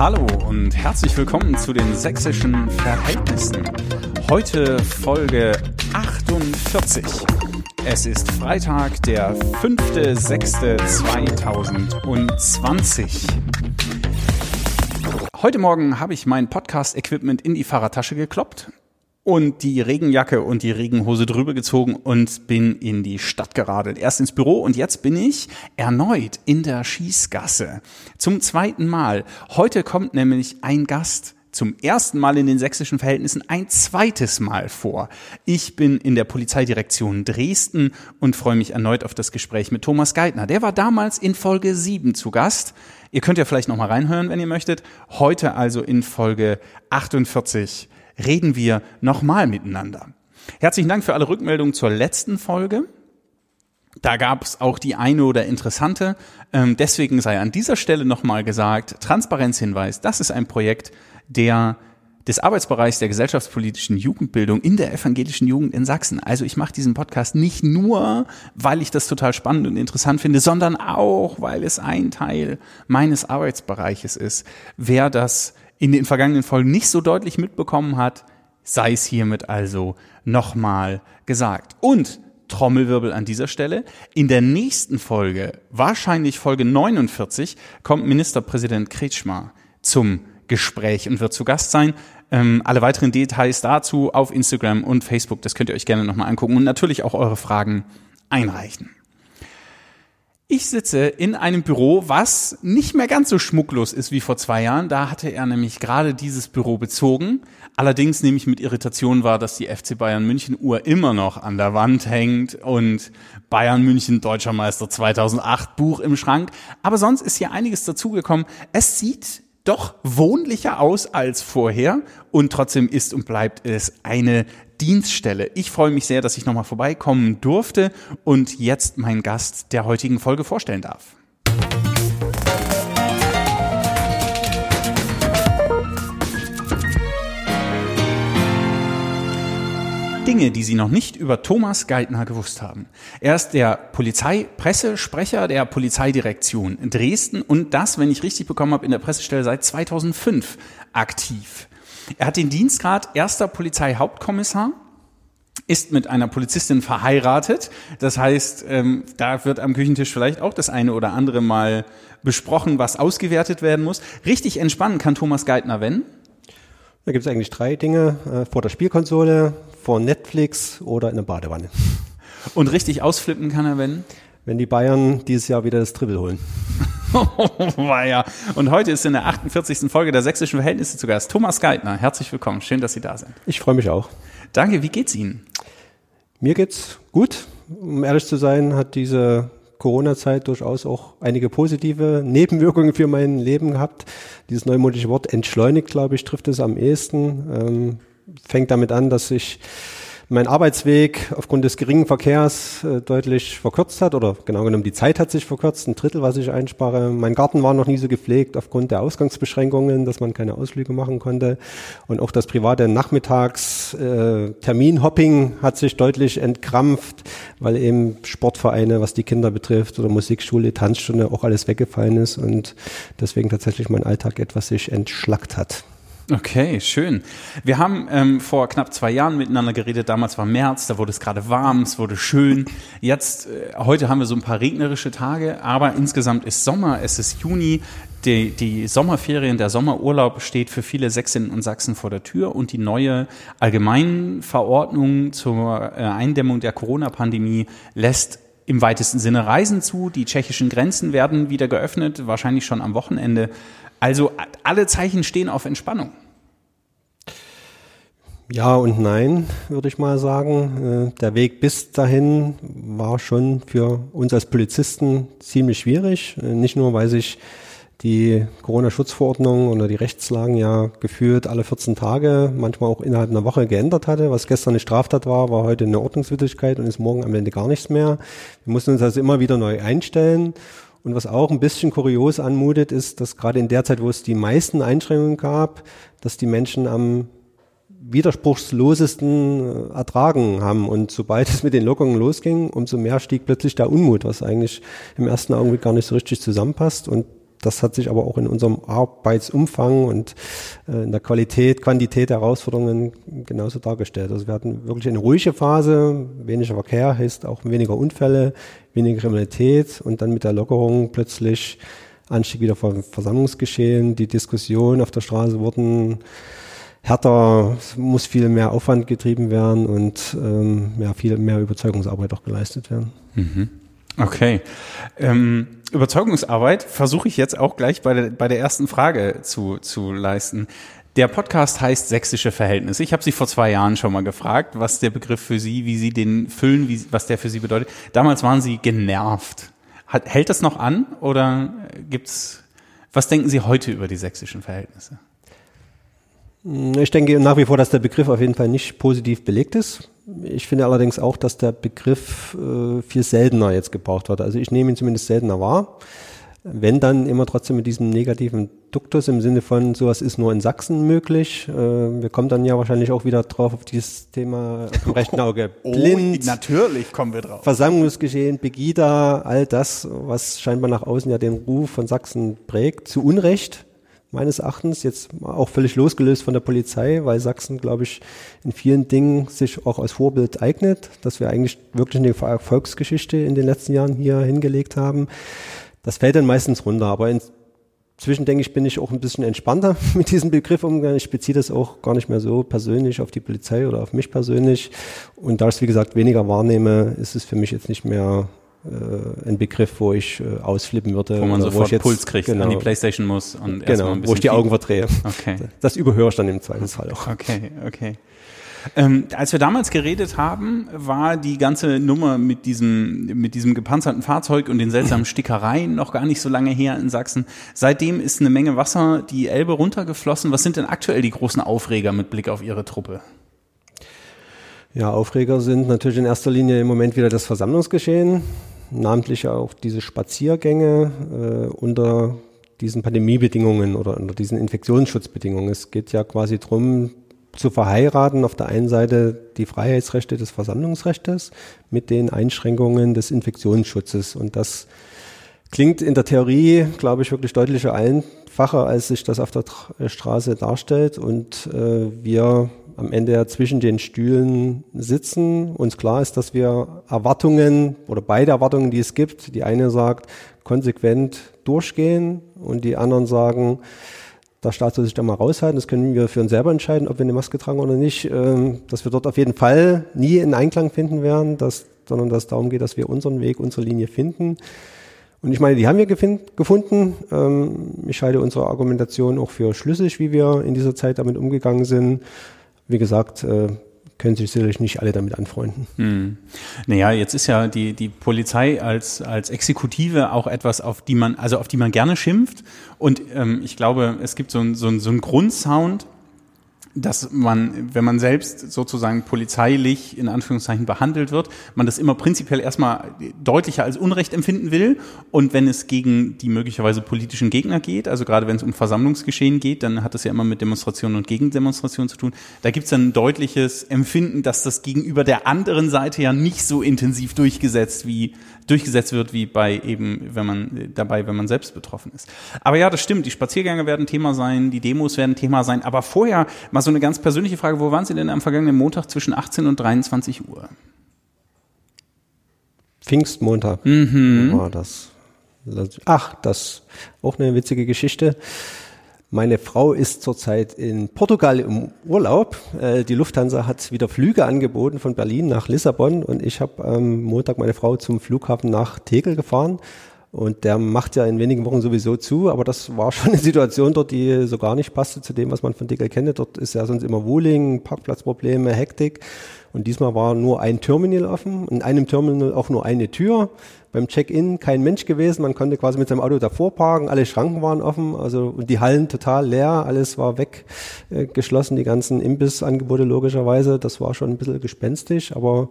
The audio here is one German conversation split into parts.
Hallo und herzlich willkommen zu den sächsischen Verhältnissen. Heute Folge 48. Es ist Freitag, der 5.6.2020. Heute Morgen habe ich mein Podcast-Equipment in die Fahrradtasche gekloppt und die Regenjacke und die Regenhose drüber gezogen und bin in die Stadt geradelt. Erst ins Büro und jetzt bin ich erneut in der Schießgasse. Zum zweiten Mal. Heute kommt nämlich ein Gast zum ersten Mal in den sächsischen Verhältnissen ein zweites Mal vor. Ich bin in der Polizeidirektion Dresden und freue mich erneut auf das Gespräch mit Thomas Geithner. Der war damals in Folge 7 zu Gast. Ihr könnt ja vielleicht noch mal reinhören, wenn ihr möchtet. Heute also in Folge 48 reden wir nochmal miteinander. Herzlichen Dank für alle Rückmeldungen zur letzten Folge. Da gab es auch die eine oder interessante. Ähm, deswegen sei an dieser Stelle nochmal gesagt, Transparenzhinweis, das ist ein Projekt der des Arbeitsbereichs der gesellschaftspolitischen Jugendbildung in der evangelischen Jugend in Sachsen. Also ich mache diesen Podcast nicht nur, weil ich das total spannend und interessant finde, sondern auch, weil es ein Teil meines Arbeitsbereiches ist. Wer das in den vergangenen Folgen nicht so deutlich mitbekommen hat, sei es hiermit also nochmal gesagt. Und Trommelwirbel an dieser Stelle. In der nächsten Folge, wahrscheinlich Folge 49, kommt Ministerpräsident Kretschmer zum Gespräch und wird zu Gast sein. Ähm, alle weiteren Details dazu auf Instagram und Facebook, das könnt ihr euch gerne nochmal angucken und natürlich auch eure Fragen einreichen. Ich sitze in einem Büro, was nicht mehr ganz so schmucklos ist wie vor zwei Jahren. Da hatte er nämlich gerade dieses Büro bezogen. Allerdings nehme ich mit Irritation wahr, dass die FC Bayern München Uhr immer noch an der Wand hängt und Bayern München Deutscher Meister 2008 Buch im Schrank. Aber sonst ist hier einiges dazugekommen. Es sieht doch wohnlicher aus als vorher und trotzdem ist und bleibt es eine Dienststelle. Ich freue mich sehr, dass ich nochmal vorbeikommen durfte und jetzt meinen Gast der heutigen Folge vorstellen darf. Dinge, die Sie noch nicht über Thomas Geithner gewusst haben. Er ist der Polizeipressesprecher der Polizeidirektion in Dresden und das, wenn ich richtig bekommen habe, in der Pressestelle seit 2005 aktiv. Er hat den Dienstgrad erster Polizeihauptkommissar ist mit einer Polizistin verheiratet. Das heißt, ähm, da wird am Küchentisch vielleicht auch das eine oder andere mal besprochen, was ausgewertet werden muss. Richtig entspannen kann Thomas Geithner, wenn? Da gibt es eigentlich drei Dinge. Äh, vor der Spielkonsole, vor Netflix oder in der Badewanne. Und richtig ausflippen kann er, wenn? Wenn die Bayern dieses Jahr wieder das Triple holen. Oh, ja. Und heute ist in der 48. Folge der Sächsischen Verhältnisse zu Gast Thomas Geithner. Herzlich willkommen. Schön, dass Sie da sind. Ich freue mich auch. Danke. Wie geht's Ihnen? Mir geht's gut. Um ehrlich zu sein, hat diese Corona-Zeit durchaus auch einige positive Nebenwirkungen für mein Leben gehabt. Dieses neumodische Wort entschleunigt, glaube ich, trifft es am ehesten. Ähm, fängt damit an, dass ich mein Arbeitsweg aufgrund des geringen Verkehrs äh, deutlich verkürzt hat oder genau genommen die Zeit hat sich verkürzt, ein Drittel, was ich einspare. Mein Garten war noch nie so gepflegt aufgrund der Ausgangsbeschränkungen, dass man keine Ausflüge machen konnte und auch das private Nachmittags äh, hat sich deutlich entkrampft, weil eben Sportvereine, was die Kinder betrifft oder Musikschule, Tanzstunde auch alles weggefallen ist und deswegen tatsächlich mein Alltag etwas sich entschlackt hat. Okay, schön. Wir haben ähm, vor knapp zwei Jahren miteinander geredet. Damals war März, da wurde es gerade warm, es wurde schön. Jetzt, äh, heute haben wir so ein paar regnerische Tage, aber insgesamt ist Sommer, es ist Juni. Die, die Sommerferien, der Sommerurlaub steht für viele Sächsinnen und Sachsen vor der Tür und die neue Allgemeinverordnung zur äh, Eindämmung der Corona-Pandemie lässt im weitesten Sinne Reisen zu. Die tschechischen Grenzen werden wieder geöffnet, wahrscheinlich schon am Wochenende. Also alle Zeichen stehen auf Entspannung. Ja und nein, würde ich mal sagen. Äh, der Weg bis dahin war schon für uns als Polizisten ziemlich schwierig. Äh, nicht nur, weil sich die Corona-Schutzverordnung oder die Rechtslagen ja geführt alle 14 Tage, manchmal auch innerhalb einer Woche geändert hatte. Was gestern eine Straftat war, war heute eine Ordnungswidrigkeit und ist morgen am Ende gar nichts mehr. Wir mussten uns also immer wieder neu einstellen. Und was auch ein bisschen kurios anmutet, ist, dass gerade in der Zeit, wo es die meisten Einschränkungen gab, dass die Menschen am widerspruchslosesten äh, ertragen haben. Und sobald es mit den Lockerungen losging, umso mehr stieg plötzlich der Unmut, was eigentlich im ersten Augenblick gar nicht so richtig zusammenpasst. Und das hat sich aber auch in unserem Arbeitsumfang und äh, in der Qualität, Quantität der Herausforderungen genauso dargestellt. Also wir hatten wirklich eine ruhige Phase, weniger Verkehr heißt auch weniger Unfälle, weniger Kriminalität und dann mit der Lockerung plötzlich Anstieg wieder von Versammlungsgeschehen, die Diskussionen auf der Straße wurden härter, es muss viel mehr Aufwand getrieben werden und ähm, ja, viel mehr Überzeugungsarbeit auch geleistet werden. Mhm. Okay. Ähm, Überzeugungsarbeit versuche ich jetzt auch gleich bei der, bei der ersten Frage zu, zu leisten. Der Podcast heißt Sächsische Verhältnisse. Ich habe Sie vor zwei Jahren schon mal gefragt, was der Begriff für Sie, wie Sie den füllen, wie, was der für Sie bedeutet. Damals waren Sie genervt. Hat, hält das noch an oder gibt's? Was denken Sie heute über die sächsischen Verhältnisse? Ich denke nach wie vor, dass der Begriff auf jeden Fall nicht positiv belegt ist. Ich finde allerdings auch, dass der Begriff äh, viel seltener jetzt gebraucht wird. Also ich nehme ihn zumindest seltener wahr. Wenn dann immer trotzdem mit diesem negativen Duktus im Sinne von, sowas ist nur in Sachsen möglich. Äh, wir kommen dann ja wahrscheinlich auch wieder drauf auf dieses Thema dem rechten Auge. Oh, Blind. Oh, natürlich kommen wir drauf. Versammlungsgeschehen, Pegida, all das, was scheinbar nach außen ja den Ruf von Sachsen prägt, zu Unrecht meines Erachtens, jetzt auch völlig losgelöst von der Polizei, weil Sachsen, glaube ich, in vielen Dingen sich auch als Vorbild eignet, dass wir eigentlich wirklich eine Erfolgsgeschichte in den letzten Jahren hier hingelegt haben. Das fällt dann meistens runter, aber inzwischen denke ich, bin ich auch ein bisschen entspannter mit diesem Begriff umgegangen. Ich beziehe das auch gar nicht mehr so persönlich auf die Polizei oder auf mich persönlich. Und da ich es, wie gesagt, weniger wahrnehme, ist es für mich jetzt nicht mehr ein Begriff, wo ich äh, ausflippen würde. Wo man sofort wo ich jetzt, Puls kriegt, genau, an die Playstation muss und genau, wo ich die Augen verdrehe. Okay. Das überhöre ich dann im Zweifelsfall auch. Okay, okay. Ähm, als wir damals geredet haben, war die ganze Nummer mit diesem, mit diesem gepanzerten Fahrzeug und den seltsamen Stickereien noch gar nicht so lange her in Sachsen. Seitdem ist eine Menge Wasser die Elbe runtergeflossen. Was sind denn aktuell die großen Aufreger mit Blick auf Ihre Truppe? Ja, Aufreger sind natürlich in erster Linie im Moment wieder das Versammlungsgeschehen namentlich auch diese Spaziergänge äh, unter diesen Pandemiebedingungen oder unter diesen Infektionsschutzbedingungen. Es geht ja quasi darum, zu verheiraten auf der einen Seite die Freiheitsrechte des Versammlungsrechts mit den Einschränkungen des Infektionsschutzes. Und das klingt in der Theorie, glaube ich, wirklich deutlicher einfacher, als sich das auf der Straße darstellt. Und äh, wir am Ende zwischen den Stühlen sitzen. Uns klar ist, dass wir Erwartungen oder beide Erwartungen, die es gibt, die eine sagt, konsequent durchgehen und die anderen sagen, der Staat soll sich da mal raushalten. Das können wir für uns selber entscheiden, ob wir eine Maske tragen oder nicht. Ähm, dass wir dort auf jeden Fall nie in Einklang finden werden, dass, sondern dass es darum geht, dass wir unseren Weg, unsere Linie finden. Und ich meine, die haben wir gefunden. Ähm, ich halte unsere Argumentation auch für schlüssig, wie wir in dieser Zeit damit umgegangen sind wie gesagt, äh, können sich sicherlich nicht alle damit anfreunden. Hm. Naja, jetzt ist ja die, die Polizei als, als Exekutive auch etwas, auf die man, also auf die man gerne schimpft. Und ähm, ich glaube, es gibt so ein, so so ein Grundsound, dass man, wenn man selbst sozusagen polizeilich in Anführungszeichen behandelt wird, man das immer prinzipiell erstmal deutlicher als Unrecht empfinden will. Und wenn es gegen die möglicherweise politischen Gegner geht, also gerade wenn es um Versammlungsgeschehen geht, dann hat das ja immer mit Demonstrationen und Gegendemonstrationen zu tun. Da gibt es dann ein deutliches Empfinden, dass das gegenüber der anderen Seite ja nicht so intensiv durchgesetzt wie durchgesetzt wird wie bei eben, wenn man dabei, wenn man selbst betroffen ist. Aber ja, das stimmt. Die Spaziergänge werden Thema sein, die Demos werden Thema sein. Aber vorher mal so eine ganz persönliche Frage: Wo waren Sie denn am vergangenen Montag zwischen 18 und 23 Uhr? Pfingstmontag mhm. war das. Ach, das auch eine witzige Geschichte. Meine Frau ist zurzeit in Portugal im Urlaub. Äh, die Lufthansa hat wieder Flüge angeboten von Berlin nach Lissabon und ich habe am Montag meine Frau zum Flughafen nach Tegel gefahren. Und der macht ja in wenigen Wochen sowieso zu, aber das war schon eine Situation dort, die so gar nicht passte zu dem, was man von Tegel kennt. Dort ist ja sonst immer Wuling, Parkplatzprobleme, Hektik. Und diesmal war nur ein Terminal offen, in einem Terminal auch nur eine Tür. Beim Check-in kein Mensch gewesen, man konnte quasi mit seinem Auto davor parken, alle Schranken waren offen, also und die Hallen total leer, alles war weggeschlossen, äh, die ganzen Imbissangebote logischerweise. Das war schon ein bisschen gespenstisch, aber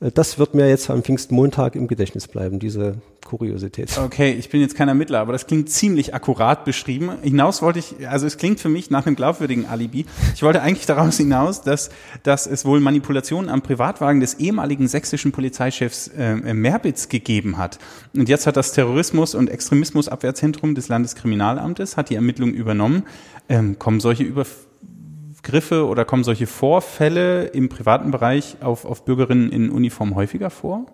Äh, das wird mir jetzt am Pfingstmontag im Gedächtnis bleiben, diese Kuriosität. Okay, ich bin jetzt kein Ermittler, aber das klingt ziemlich akkurat beschrieben. Hinaus wollte ich, also es klingt für mich nach einem glaubwürdigen Alibi. Ich wollte eigentlich daraus hinaus, dass, dass es wohl Manipulationen am Privatwagen des ehemaligen sächsischen Polizeichefs äh, Merbitz gegeben hat. Und jetzt hat das Terrorismus- und Extremismusabwehrzentrum des Landeskriminalamtes hat die Ermittlung übernommen. Ähm, kommen solche Übergriffe oder kommen solche Vorfälle im privaten Bereich auf, auf Bürgerinnen in Uniform häufiger vor?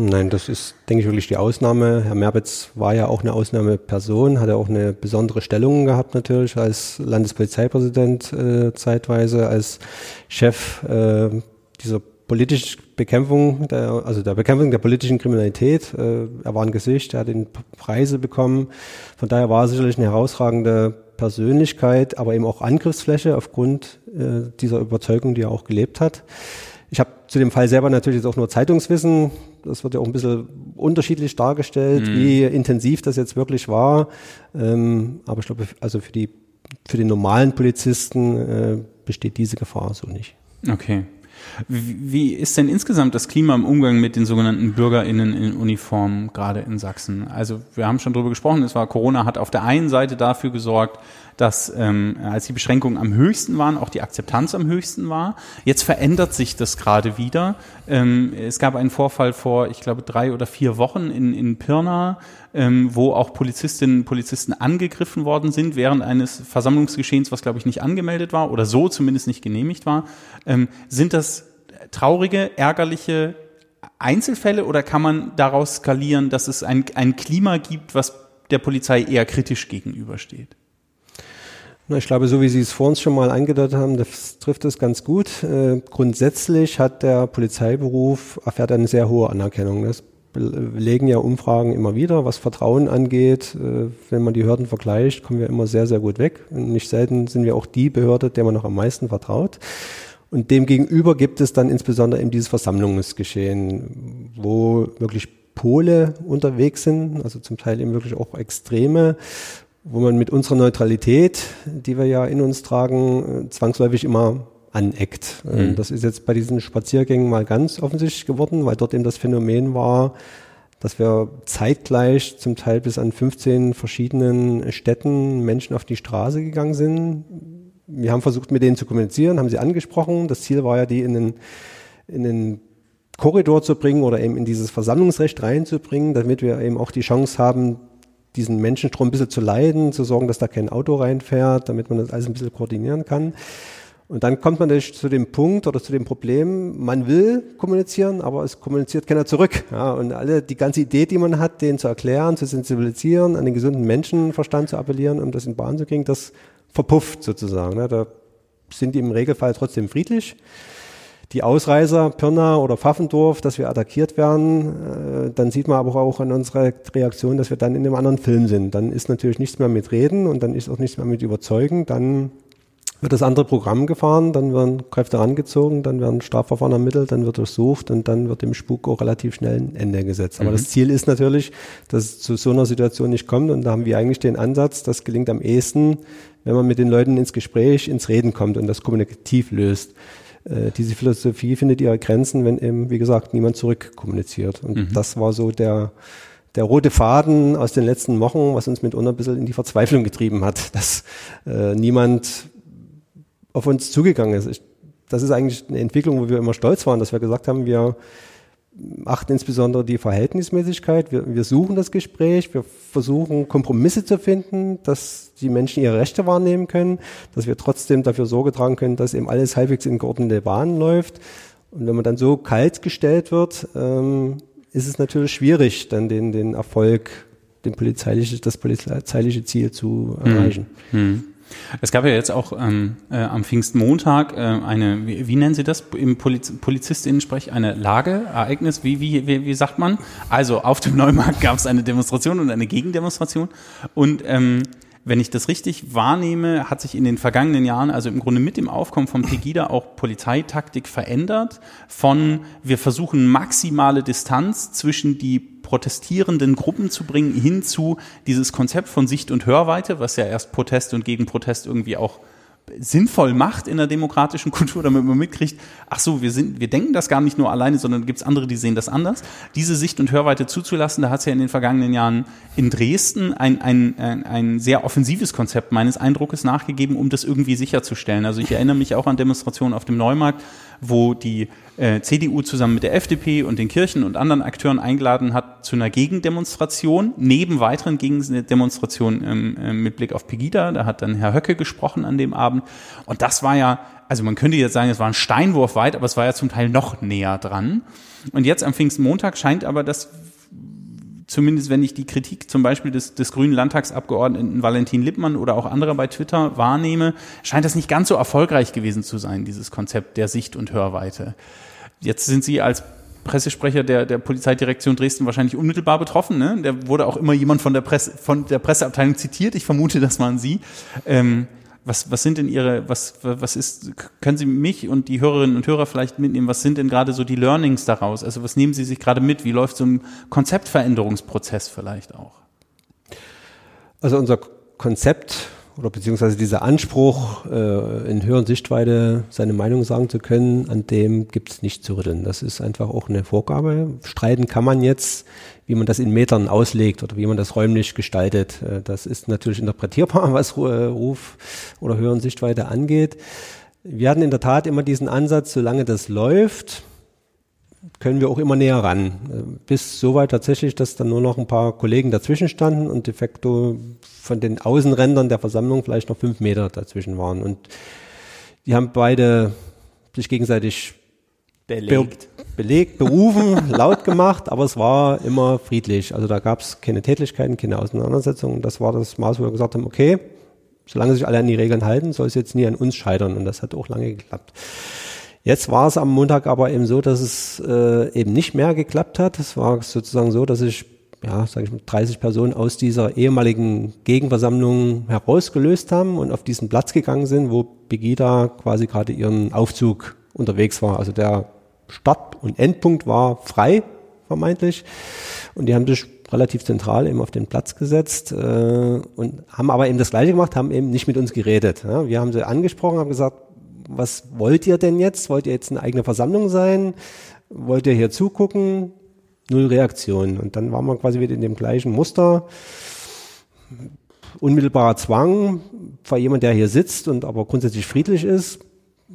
Nein, das ist, denke ich, wirklich die Ausnahme. Herr Merbitz war ja auch eine Ausnahmeperson, hat ja auch eine besondere Stellung gehabt natürlich als Landespolizeipräsident äh, zeitweise, als Chef äh, dieser politischen Bekämpfung, der, also der Bekämpfung der politischen Kriminalität. Äh, er war ein Gesicht, er hat den Preise bekommen. Von daher war er sicherlich eine herausragende Persönlichkeit, aber eben auch Angriffsfläche aufgrund äh, dieser Überzeugung, die er auch gelebt hat. Ich habe zu dem Fall selber natürlich jetzt auch nur Zeitungswissen. Das wird ja auch ein bisschen unterschiedlich dargestellt, mhm. wie intensiv das jetzt wirklich war. Ähm, aber ich glaube, also für die für den normalen Polizisten äh, besteht diese Gefahr so nicht. Okay. Wie ist denn insgesamt das Klima im Umgang mit den sogenannten BürgerInnen in Uniform, gerade in Sachsen? Also wir haben schon darüber gesprochen, es war Corona hat auf der einen Seite dafür gesorgt, dass ähm, als die Beschränkungen am höchsten waren, auch die Akzeptanz am höchsten war. Jetzt verändert sich das gerade wieder. Ähm, es gab einen Vorfall vor, ich glaube, drei oder vier Wochen in, in Pirna, ähm, wo auch Polizistinnen und Polizisten angegriffen worden sind während eines Versammlungsgeschehens, was, glaube ich, nicht angemeldet war oder so zumindest nicht genehmigt war. Ähm, sind das traurige, ärgerliche Einzelfälle oder kann man daraus skalieren, dass es ein, ein Klima gibt, was der Polizei eher kritisch gegenübersteht? Na, ich glaube, so wie Sie es vor uns schon mal angedeutet haben, das trifft es ganz gut. Äh, grundsätzlich hat der Polizeiberuf erfährt eine sehr hohe Anerkennung. Das belegen ja Umfragen immer wieder, was Vertrauen angeht. Äh, wenn man die Hürden vergleicht, kommen wir immer sehr, sehr gut weg. Und nicht selten sind wir auch die Behörde, der man noch am meisten vertraut. Und demgegenüber gibt es dann insbesondere eben dieses Versammlungsgeschehen, wo wirklich Pole unterwegs sind, also zum Teil eben wirklich auch Extreme, wo man mit unserer Neutralität, die wir ja in uns tragen, äh, zwangsläufig immer aneckt. Äh, mhm. Das ist jetzt bei diesen Spaziergängen mal ganz offensichtlich geworden, weil dort eben das Phänomen war, dass wir zeitgleich zum Teil bis an 15 verschiedenen Städten Menschen auf die Straße gegangen sind. Wir haben versucht, mit denen zu kommunizieren, haben sie angesprochen. Das Ziel war ja, die in den, in den Korridor zu bringen oder eben in dieses Versammlungsrecht reinzubringen, damit wir eben auch die Chance haben, diesen Menschenstrom ein bisschen zu leiden, zu sorgen, dass da kein Auto reinfährt, damit man das alles ein bisschen koordinieren kann. Und dann kommt man zu dem Punkt oder zu dem Problem, man will kommunizieren, aber es kommuniziert keiner zurück. Ja, und alle, die ganze Idee, die man hat, den zu erklären, zu sensibilisieren, an den gesunden Menschenverstand zu appellieren, um das in Bahn zu kriegen, das verpufft sozusagen. Ne? Da sind die im Regelfall trotzdem friedlich die Ausreißer Pirna oder Pfaffendorf, dass wir attackiert werden, äh, dann sieht man aber auch an unserer Reaktion, dass wir dann in einem anderen Film sind. Dann ist natürlich nichts mehr mit Reden und dann ist auch nichts mehr mit Überzeugen. Dann wird das andere Programm gefahren, dann werden Kräfte rangezogen, dann werden Strafverfahren ermittelt, dann wird durchsucht und dann wird dem Spuk auch relativ schnell ein Ende gesetzt. Aber mhm. das Ziel ist natürlich, dass es zu so einer Situation nicht kommt und da haben wir eigentlich den Ansatz, das gelingt am ehesten, wenn man mit den Leuten ins Gespräch, ins Reden kommt und das kommunikativ löst. Äh, diese Philosophie findet ihre Grenzen, wenn eben, wie gesagt, niemand zurückkommuniziert. Und mhm. das war so der, der rote Faden aus den letzten Wochen, was uns mitunter ein bisschen in die Verzweiflung getrieben hat, dass äh, niemand auf uns zugegangen ist. Ich, das ist eigentlich eine Entwicklung, wo wir immer stolz waren, dass wir gesagt haben, wir achten insbesondere die Verhältnismäßigkeit. Wir, wir suchen das Gespräch, wir versuchen Kompromisse zu finden, dass die Menschen ihre Rechte wahrnehmen können, dass wir trotzdem dafür Sorge tragen können, dass eben alles halbwegs in geordnete Bahnen läuft. Und wenn man dann so kalt gestellt wird, ähm, ist es natürlich schwierig, dann den, den Erfolg, den polizeiliche, das polizeiliche Ziel zu erreichen. Hm. Hm. Es gab ja jetzt auch ähm, äh, am Pfingstmontag äh, eine, wie, wie nennen Sie das? Im Poliz Polizistinnen-Sprech, eine Lageereignis, wie, wie, wie, wie sagt man? Also auf dem Neumarkt gab es eine Demonstration und eine Gegendemonstration. Und ähm, wenn ich das richtig wahrnehme, hat sich in den vergangenen Jahren, also im Grunde mit dem Aufkommen von Pegida auch Polizeitaktik verändert. Von wir versuchen maximale Distanz zwischen die protestierenden Gruppen zu bringen, hin zu dieses Konzept von Sicht- und Hörweite, was ja erst Protest und Gegenprotest irgendwie auch sinnvoll macht in der demokratischen Kultur, damit man mitkriegt, ach so, wir sind, wir denken das gar nicht nur alleine, sondern gibt es andere, die sehen das anders. Diese Sicht und Hörweite zuzulassen, da hat es ja in den vergangenen Jahren in Dresden ein, ein, ein, ein sehr offensives Konzept meines Eindruckes nachgegeben, um das irgendwie sicherzustellen. Also ich erinnere mich auch an Demonstrationen auf dem Neumarkt, wo die äh, CDU zusammen mit der FDP und den Kirchen und anderen Akteuren eingeladen hat zu einer Gegendemonstration, neben weiteren Gegendemonstrationen ähm, äh, mit Blick auf Pegida. Da hat dann Herr Höcke gesprochen an dem Abend. Und das war ja, also man könnte jetzt sagen, es war ein Steinwurf weit, aber es war ja zum Teil noch näher dran. Und jetzt am Pfingstmontag scheint aber das zumindest wenn ich die Kritik zum Beispiel des, des grünen Landtagsabgeordneten Valentin Lippmann oder auch anderer bei Twitter wahrnehme, scheint das nicht ganz so erfolgreich gewesen zu sein, dieses Konzept der Sicht- und Hörweite. Jetzt sind Sie als Pressesprecher der, der Polizeidirektion Dresden wahrscheinlich unmittelbar betroffen. Ne? Der wurde auch immer jemand von der, Presse, von der Presseabteilung zitiert. Ich vermute, das waren Sie. Ähm, was, was sind denn Ihre, was, was ist, können Sie mich und die Hörerinnen und Hörer vielleicht mitnehmen? Was sind denn gerade so die Learnings daraus? Also was nehmen Sie sich gerade mit? Wie läuft so ein Konzeptveränderungsprozess vielleicht auch? Also unser Konzept oder beziehungsweise dieser Anspruch, äh, in höheren Sichtweite seine Meinung sagen zu können, an dem gibt es nicht zu rütteln. Das ist einfach auch eine Vorgabe. Streiten kann man jetzt, wie man das in Metern auslegt oder wie man das räumlich gestaltet. Äh, das ist natürlich interpretierbar, was äh, Ruf oder höheren Sichtweite angeht. Wir hatten in der Tat immer diesen Ansatz, solange das läuft, können wir auch immer näher ran. Bis soweit tatsächlich, dass dann nur noch ein paar Kollegen dazwischen standen und de facto von den Außenrändern der Versammlung vielleicht noch fünf Meter dazwischen waren. Und die haben beide sich gegenseitig belegt, be belegt berufen, laut gemacht, aber es war immer friedlich. Also da gab es keine Tätlichkeiten, keine Auseinandersetzungen. Das war das Maß, wo wir gesagt haben, okay, solange sich alle an die Regeln halten, soll es jetzt nie an uns scheitern. Und das hat auch lange geklappt. Jetzt war es am Montag aber eben so, dass es äh, eben nicht mehr geklappt hat. Es war sozusagen so, dass ich, ja, sage ich mal, 30 Personen aus dieser ehemaligen Gegenversammlung herausgelöst haben und auf diesen Platz gegangen sind, wo Begida quasi gerade ihren Aufzug unterwegs war. Also der Start- und Endpunkt war frei, vermeintlich. Und die haben sich relativ zentral eben auf den Platz gesetzt äh, und haben aber eben das Gleiche gemacht, haben eben nicht mit uns geredet. Ja. Wir haben sie angesprochen, haben gesagt, was wollt ihr denn jetzt? Wollt ihr jetzt eine eigene Versammlung sein? Wollt ihr hier zugucken? Null Reaktion. Und dann waren wir quasi wieder in dem gleichen Muster. Unmittelbarer Zwang vor jemand, der hier sitzt und aber grundsätzlich friedlich ist,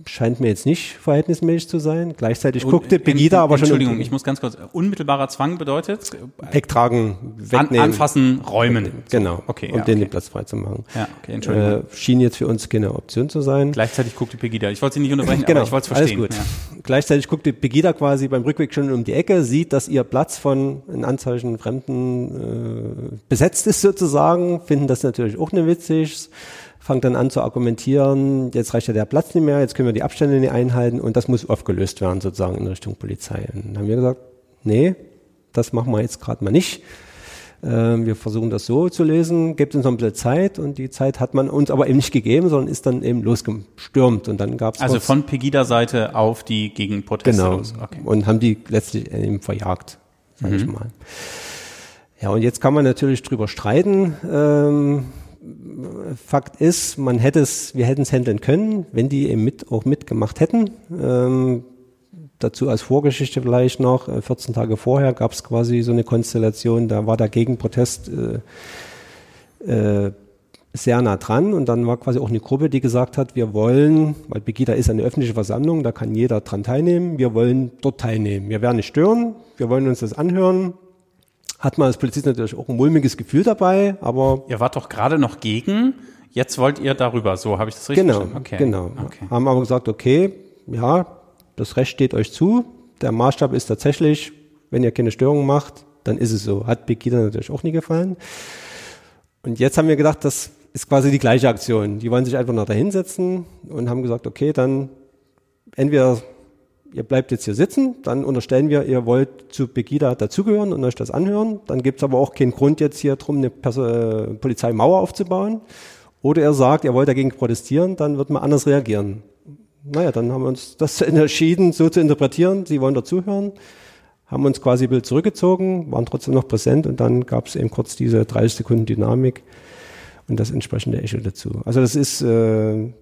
scheint mir jetzt nicht verhältnismäßig zu sein. Gleichzeitig guckte Pegida aber schon. Entschuldigung, ich muss ganz kurz. Unmittelbarer Zwang bedeutet? Wegtragen, wegnehmen. An, anfassen, räumen. Genau. Okay. Um ja, okay. den Platz frei zu machen. Ja, okay, Entschuldigung. Äh, schien jetzt für uns keine Option zu sein. Gleichzeitig guckte Pegida. Ich wollte Sie nicht unterbrechen, genau, aber ich wollte es verstehen. Alles gut. Ja. Gleichzeitig guckte Pegida quasi beim Rückweg schon um die Ecke, sieht, dass ihr Platz von, in Anzeichen Fremden, äh, besetzt ist sozusagen, finden das natürlich auch nicht witzig fangt dann an zu argumentieren, jetzt reicht ja der Platz nicht mehr, jetzt können wir die Abstände nicht einhalten und das muss aufgelöst werden sozusagen in Richtung Polizei. Und dann haben wir gesagt, nee, das machen wir jetzt gerade mal nicht. Ähm, wir versuchen das so zu lösen, gebt uns noch ein bisschen Zeit und die Zeit hat man uns aber eben nicht gegeben, sondern ist dann eben losgestürmt und dann gab es also von Pegida-Seite auf die Gegenproteste genau los. Okay. und haben die letztlich eben verjagt, sage mhm. ich mal. Ja und jetzt kann man natürlich drüber streiten. Ähm, Fakt ist, man hätte es, wir hätten es handeln können, wenn die eben mit, auch mitgemacht hätten. Ähm, dazu als Vorgeschichte vielleicht noch, 14 äh, Tage vorher gab es quasi so eine Konstellation, da war der Gegenprotest äh, äh, sehr nah dran und dann war quasi auch eine Gruppe, die gesagt hat, wir wollen, weil Begida ist eine öffentliche Versammlung, da kann jeder dran teilnehmen, wir wollen dort teilnehmen. Wir werden nicht stören, wir wollen uns das anhören, hat man als Polizist natürlich auch ein mulmiges Gefühl dabei, aber. Ihr wart doch gerade noch gegen, jetzt wollt ihr darüber, so habe ich das richtig genau, verstanden? Okay. Genau, okay. Haben aber gesagt, okay, ja, das Recht steht euch zu, der Maßstab ist tatsächlich, wenn ihr keine Störungen macht, dann ist es so. Hat Begida natürlich auch nie gefallen. Und jetzt haben wir gedacht, das ist quasi die gleiche Aktion. Die wollen sich einfach noch da hinsetzen und haben gesagt, okay, dann entweder ihr bleibt jetzt hier sitzen, dann unterstellen wir, ihr wollt zu Pegida dazugehören und euch das anhören. Dann gibt es aber auch keinen Grund jetzt hier drum, eine Pers äh, Polizeimauer aufzubauen. Oder ihr sagt, ihr wollt dagegen protestieren, dann wird man anders reagieren. Naja, dann haben wir uns das entschieden, so zu interpretieren. Sie wollen dazuhören, haben uns quasi ein zurückgezogen, waren trotzdem noch präsent und dann gab es eben kurz diese 30 Sekunden Dynamik und das entsprechende Echo dazu. Also das ist äh,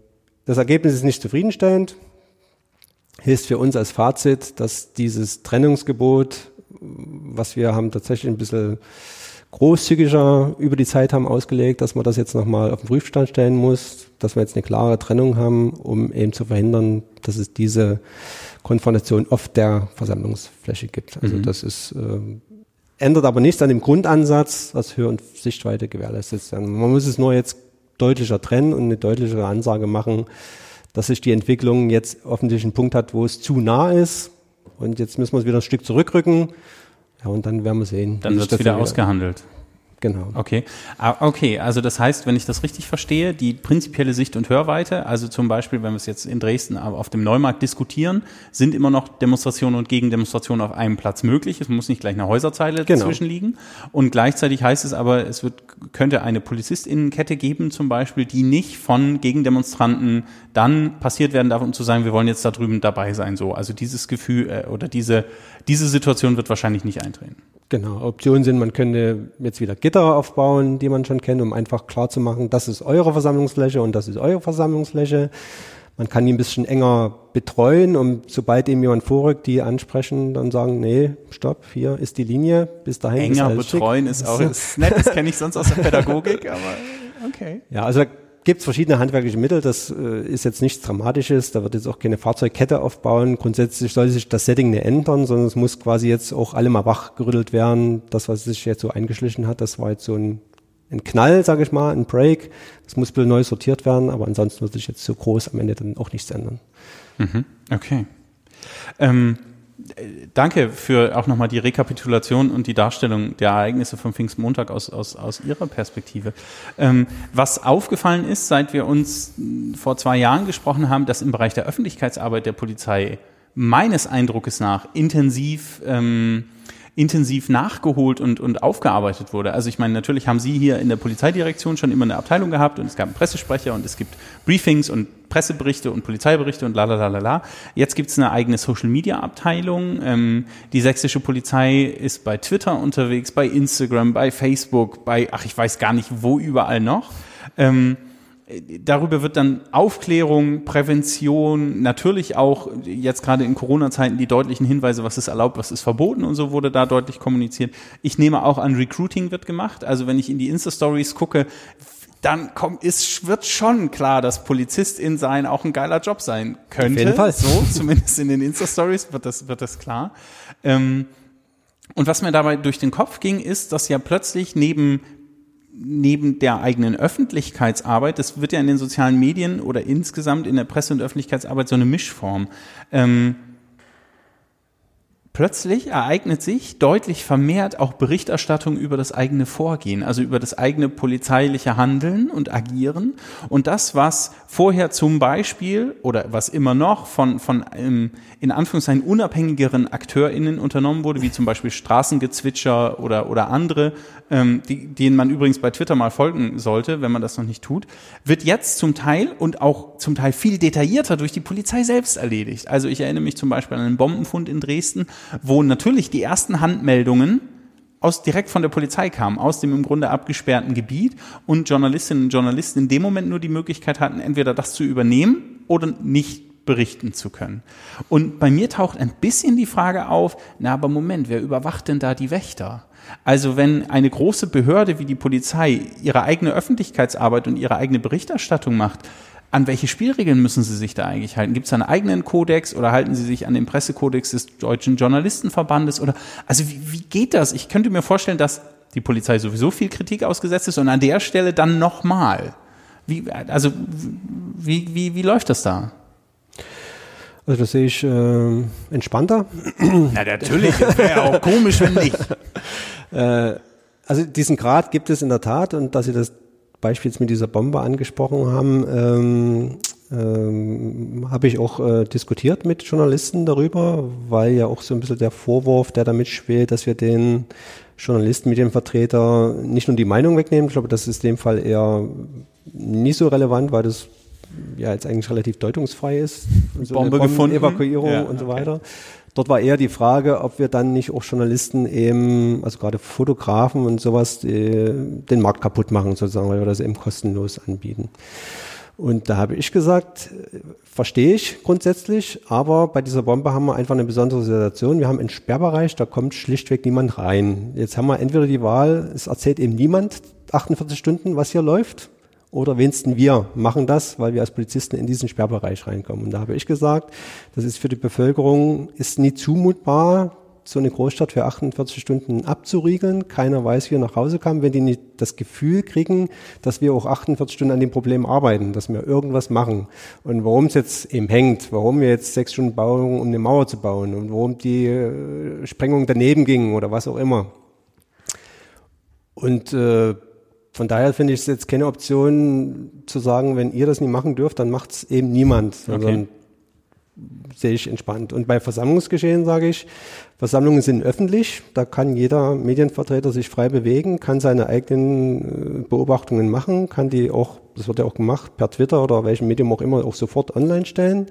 das Ergebnis ist nicht zufriedenstellend. Hilft für uns als Fazit, dass dieses Trennungsgebot, was wir haben tatsächlich ein bisschen großzügiger über die Zeit haben ausgelegt, dass man das jetzt nochmal auf den Prüfstand stellen muss, dass wir jetzt eine klare Trennung haben, um eben zu verhindern, dass es diese Konfrontation auf der Versammlungsfläche gibt. Also mhm. das ist äh, ändert aber nichts an dem Grundansatz, was Hör- und Sichtweite gewährleistet ist. Man muss es nur jetzt deutlicher trennen und eine deutlichere Ansage machen, dass sich die Entwicklung jetzt offensichtlich einen Punkt hat, wo es zu nah ist. Und jetzt müssen wir es wieder ein Stück zurückrücken. Ja, und dann werden wir sehen. Dann wird es wieder, wieder ausgehandelt. Genau. Okay. Ah, okay, also das heißt, wenn ich das richtig verstehe, die prinzipielle Sicht- und Hörweite, also zum Beispiel, wenn wir es jetzt in Dresden auf dem Neumarkt diskutieren, sind immer noch Demonstrationen und Gegendemonstrationen auf einem Platz möglich. Es muss nicht gleich eine Häuserzeile genau. dazwischen liegen. Und gleichzeitig heißt es aber, es wird, könnte eine Polizistinnen-Kette geben, zum Beispiel, die nicht von Gegendemonstranten dann passiert werden darf, um zu sagen, wir wollen jetzt da drüben dabei sein. So, also dieses Gefühl äh, oder diese diese Situation wird wahrscheinlich nicht eintreten. Genau, Optionen sind, man könnte jetzt wieder Gitter aufbauen, die man schon kennt, um einfach klar zu machen, das ist eure Versammlungsfläche und das ist eure Versammlungsfläche. Man kann die ein bisschen enger betreuen und sobald ihm jemand vorrückt, die ansprechen, dann sagen, nee, stopp, hier ist die Linie, bis dahin. Enger ist betreuen schick. ist auch ist nett, das kenne ich sonst aus der Pädagogik, aber okay. Ja, also gibt es verschiedene handwerkliche Mittel. Das äh, ist jetzt nichts Dramatisches. Da wird jetzt auch keine Fahrzeugkette aufbauen. Grundsätzlich soll sich das Setting nicht ändern, sondern es muss quasi jetzt auch alle mal wachgerüttelt werden. Das, was sich jetzt so eingeschlichen hat, das war jetzt so ein, ein Knall, sage ich mal, ein Break. Das muss ein neu sortiert werden, aber ansonsten wird sich jetzt so groß am Ende dann auch nichts ändern. Mhm. Okay. Ähm danke für auch nochmal die Rekapitulation und die Darstellung der Ereignisse vom Pfingstmontag aus, aus, aus Ihrer Perspektive. Ähm, was aufgefallen ist, seit wir uns vor zwei Jahren gesprochen haben, dass im Bereich der Öffentlichkeitsarbeit der Polizei meines Eindruckes nach intensiv ähm, intensiv nachgeholt und, und aufgearbeitet wurde. Also ich meine, natürlich haben Sie hier in der Polizeidirektion schon immer eine Abteilung gehabt und es gab einen Pressesprecher und es gibt Briefings und Presseberichte und Polizeiberichte und la la la la la. Jetzt gibt es eine eigene Social-Media-Abteilung. Ähm, die sächsische Polizei ist bei Twitter unterwegs, bei Instagram, bei Facebook, bei, ach ich weiß gar nicht, wo überall noch. Ähm, darüber wird dann Aufklärung, Prävention, natürlich auch jetzt gerade in Corona-Zeiten die deutlichen Hinweise, was ist erlaubt, was ist verboten und so wurde da deutlich kommuniziert. Ich nehme auch an, Recruiting wird gemacht. Also wenn ich in die Insta-Stories gucke, dann kommt, ist, wird schon klar, dass Polizistin sein auch ein geiler Job sein könnte. Auf jeden Fall. So, zumindest in den Insta-Stories wird das, wird das klar. Ähm, und was mir dabei durch den Kopf ging, ist, dass ja plötzlich neben neben der eigenen Öffentlichkeitsarbeit, das wird ja in den sozialen Medien oder insgesamt in der Presse- und Öffentlichkeitsarbeit so eine Mischform. Ähm, plötzlich ereignet sich deutlich vermehrt auch Berichterstattung über das eigene Vorgehen, also über das eigene polizeiliche Handeln und Agieren. Und das, was vorher zum Beispiel oder was immer noch von, von ähm, in Anführungszeichen unabhängigeren AkteurInnen unternommen wurde, wie zum Beispiel Straßengezwitscher oder, oder andere, ähm, die, denen man übrigens bei Twitter mal folgen sollte, wenn man das noch nicht tut, wird jetzt zum Teil und auch zum Teil viel detaillierter durch die Polizei selbst erledigt. Also ich erinnere mich zum Beispiel an einen Bombenfund in Dresden, wo natürlich die ersten Handmeldungen aus, direkt von der Polizei kamen, aus dem im Grunde abgesperrten Gebiet und Journalistinnen und Journalisten in dem Moment nur die Möglichkeit hatten, entweder das zu übernehmen oder nicht berichten zu können. Und bei mir taucht ein bisschen die Frage auf, na aber Moment, wer überwacht denn da die Wächter? Also wenn eine große Behörde wie die Polizei ihre eigene Öffentlichkeitsarbeit und ihre eigene Berichterstattung macht, an welche Spielregeln müssen Sie sich da eigentlich halten? Gibt es einen eigenen Kodex oder halten Sie sich an den Pressekodex des Deutschen Journalistenverbandes? Oder also wie, wie geht das? Ich könnte mir vorstellen, dass die Polizei sowieso viel Kritik ausgesetzt ist und an der Stelle dann nochmal. Wie, also wie, wie, wie läuft das da? Also das sehe ich äh, entspannter. Na natürlich, das wäre ja auch komisch, wenn nicht. äh, also diesen Grad gibt es in der Tat und dass Sie das Beispiel mit dieser Bombe angesprochen haben, ähm, ähm, habe ich auch äh, diskutiert mit Journalisten darüber, weil ja auch so ein bisschen der Vorwurf, der damit schwelt, dass wir den Journalisten, Medienvertreter nicht nur die Meinung wegnehmen. Ich glaube, das ist in dem Fall eher nicht so relevant, weil das ja jetzt eigentlich relativ deutungsfrei ist. So Bombe gefunden. Evakuierung ja, und so weiter. Dort war eher die Frage, ob wir dann nicht auch Journalisten eben, also gerade Fotografen und sowas, die, den Markt kaputt machen sozusagen, weil wir das eben kostenlos anbieten. Und da habe ich gesagt, äh, verstehe ich grundsätzlich, aber bei dieser Bombe haben wir einfach eine besondere Situation. Wir haben einen Sperrbereich, da kommt schlichtweg niemand rein. Jetzt haben wir entweder die Wahl, es erzählt eben niemand 48 Stunden, was hier läuft, oder wenigstens wir machen das, weil wir als Polizisten in diesen Sperrbereich reinkommen. Und da habe ich gesagt, das ist für die Bevölkerung, ist nie zumutbar, so eine Großstadt für 48 Stunden abzuriegeln. Keiner weiß, wie er nach Hause kam, wenn die nicht das Gefühl kriegen, dass wir auch 48 Stunden an dem Problem arbeiten, dass wir irgendwas machen. Und warum es jetzt eben hängt, warum wir jetzt sechs Stunden bauen, um eine Mauer zu bauen und warum die äh, Sprengung daneben ging oder was auch immer. Und äh, von daher finde ich es jetzt keine Option zu sagen, wenn ihr das nicht machen dürft, dann macht es eben niemand. Okay sehe ich entspannt. Und bei Versammlungsgeschehen sage ich, Versammlungen sind öffentlich, da kann jeder Medienvertreter sich frei bewegen, kann seine eigenen äh, Beobachtungen machen, kann die auch, das wird ja auch gemacht, per Twitter oder welchem Medium auch immer, auch sofort online stellen.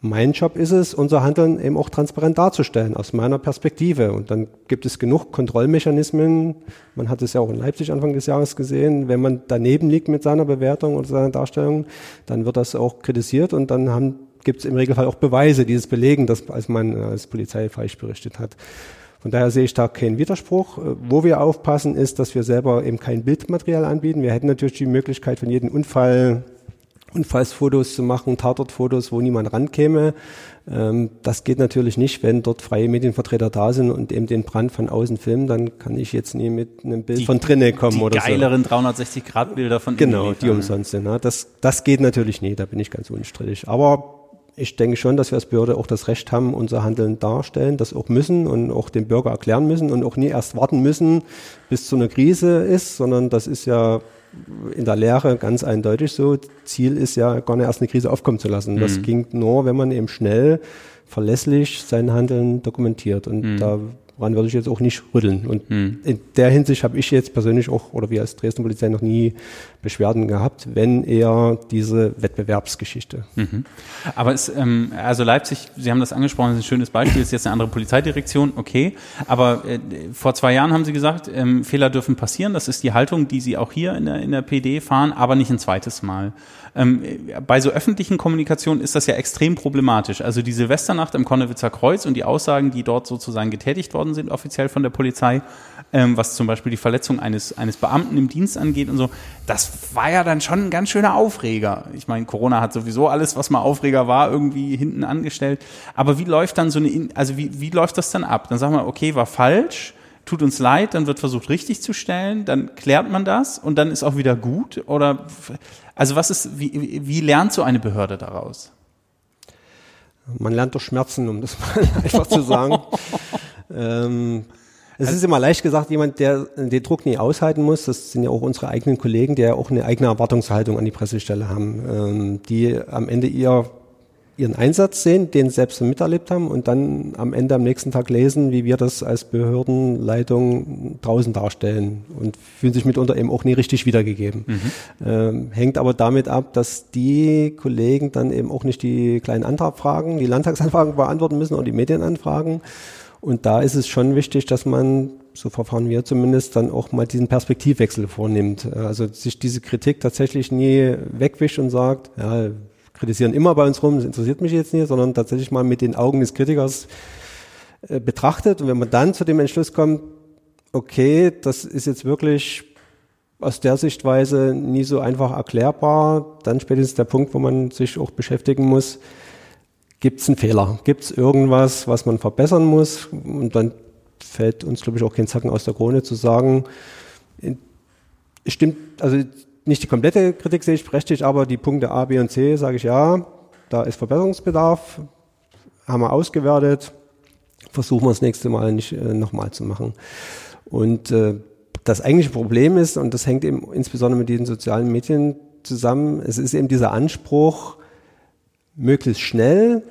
Mein Job ist es, unser Handeln eben auch transparent darzustellen, aus meiner Perspektive. Und dann gibt es genug Kontrollmechanismen. Man hat es ja auch in Leipzig Anfang des Jahres gesehen. Wenn man daneben liegt mit seiner Bewertung oder seiner Darstellung, dann wird das auch kritisiert und dann haben gibt es im Regelfall auch Beweise, die es belegen, dass als man als Polizei falsch berichtet hat. Von daher sehe ich da keinen Widerspruch. Äh, wo wir aufpassen, ist, dass wir selber eben kein Bildmaterial anbieten. Wir hätten natürlich die Möglichkeit, von jedem Unfall Unfallsfotos zu machen, Tatortfotos, wo niemand rankäme. Ähm, das geht natürlich nicht, wenn dort freie Medienvertreter da sind und eben den Brand von außen filmen, dann kann ich jetzt nie mit einem Bild die, von drinnen kommen oder so. Die geileren 360-Grad-Bilder von Genau, die umsonst sind. Ne? Das, das geht natürlich nie, da bin ich ganz unstrittig. Aber ich denke schon, dass wir als Behörde auch das Recht haben, unser Handeln darstellen, das auch müssen und auch dem Bürger erklären müssen und auch nie erst warten müssen, bis zu einer Krise ist, sondern das ist ja in der Lehre ganz eindeutig so. Ziel ist ja gar nicht erst eine Krise aufkommen zu lassen. Das mhm. ging nur, wenn man eben schnell, verlässlich sein Handeln dokumentiert. Und mhm. da woran würde ich jetzt auch nicht rütteln. Und hm. in der Hinsicht habe ich jetzt persönlich auch, oder wir als Dresden Polizei noch nie Beschwerden gehabt, wenn eher diese Wettbewerbsgeschichte. Mhm. Aber es, ähm, also Leipzig, Sie haben das angesprochen, ist ein schönes Beispiel, ist jetzt eine andere Polizeidirektion, okay. Aber äh, vor zwei Jahren haben Sie gesagt, ähm, Fehler dürfen passieren. Das ist die Haltung, die Sie auch hier in der, in der PD fahren, aber nicht ein zweites Mal. Ähm, bei so öffentlichen Kommunikation ist das ja extrem problematisch. Also die Silvesternacht im Konnewitzer Kreuz und die Aussagen, die dort sozusagen getätigt worden sind, offiziell von der Polizei, ähm, was zum Beispiel die Verletzung eines, eines Beamten im Dienst angeht und so, das war ja dann schon ein ganz schöner Aufreger. Ich meine, Corona hat sowieso alles, was mal Aufreger war, irgendwie hinten angestellt. Aber wie läuft dann so eine, also wie, wie läuft das dann ab? Dann sagen wir, okay, war falsch tut uns leid, dann wird versucht richtig zu stellen, dann klärt man das und dann ist auch wieder gut? Oder also was ist, wie, wie lernt so eine Behörde daraus? Man lernt durch Schmerzen, um das mal einfach zu sagen. ähm, es ist immer leicht gesagt, jemand, der den Druck nie aushalten muss, das sind ja auch unsere eigenen Kollegen, die ja auch eine eigene Erwartungshaltung an die Pressestelle haben, ähm, die am Ende ihr ihren Einsatz sehen, den sie selbst miterlebt haben und dann am Ende am nächsten Tag lesen, wie wir das als Behördenleitung draußen darstellen und fühlen sich mitunter eben auch nie richtig wiedergegeben. Mhm. Ähm, hängt aber damit ab, dass die Kollegen dann eben auch nicht die kleinen Antragfragen, die Landtagsanfragen beantworten müssen oder die Medienanfragen. Und da ist es schon wichtig, dass man, so verfahren wir zumindest, dann auch mal diesen Perspektivwechsel vornimmt. Also sich diese Kritik tatsächlich nie wegwischt und sagt, ja, kritisieren immer bei uns rum, das interessiert mich jetzt nicht, sondern tatsächlich mal mit den Augen des Kritikers äh, betrachtet. Und wenn man dann zu dem Entschluss kommt, okay, das ist jetzt wirklich aus der Sichtweise nie so einfach erklärbar, dann spätestens der Punkt, wo man sich auch beschäftigen muss, gibt es einen Fehler? Gibt es irgendwas, was man verbessern muss? Und dann fällt uns, glaube ich, auch kein Zacken aus der Krone zu sagen, stimmt, also nicht die komplette Kritik sehe ich berechtigt, aber die Punkte A, B und C sage ich ja, da ist Verbesserungsbedarf, haben wir ausgewertet, versuchen wir das nächste Mal nicht äh, nochmal zu machen. Und äh, das eigentliche Problem ist, und das hängt eben insbesondere mit den sozialen Medien zusammen, es ist eben dieser Anspruch, möglichst schnell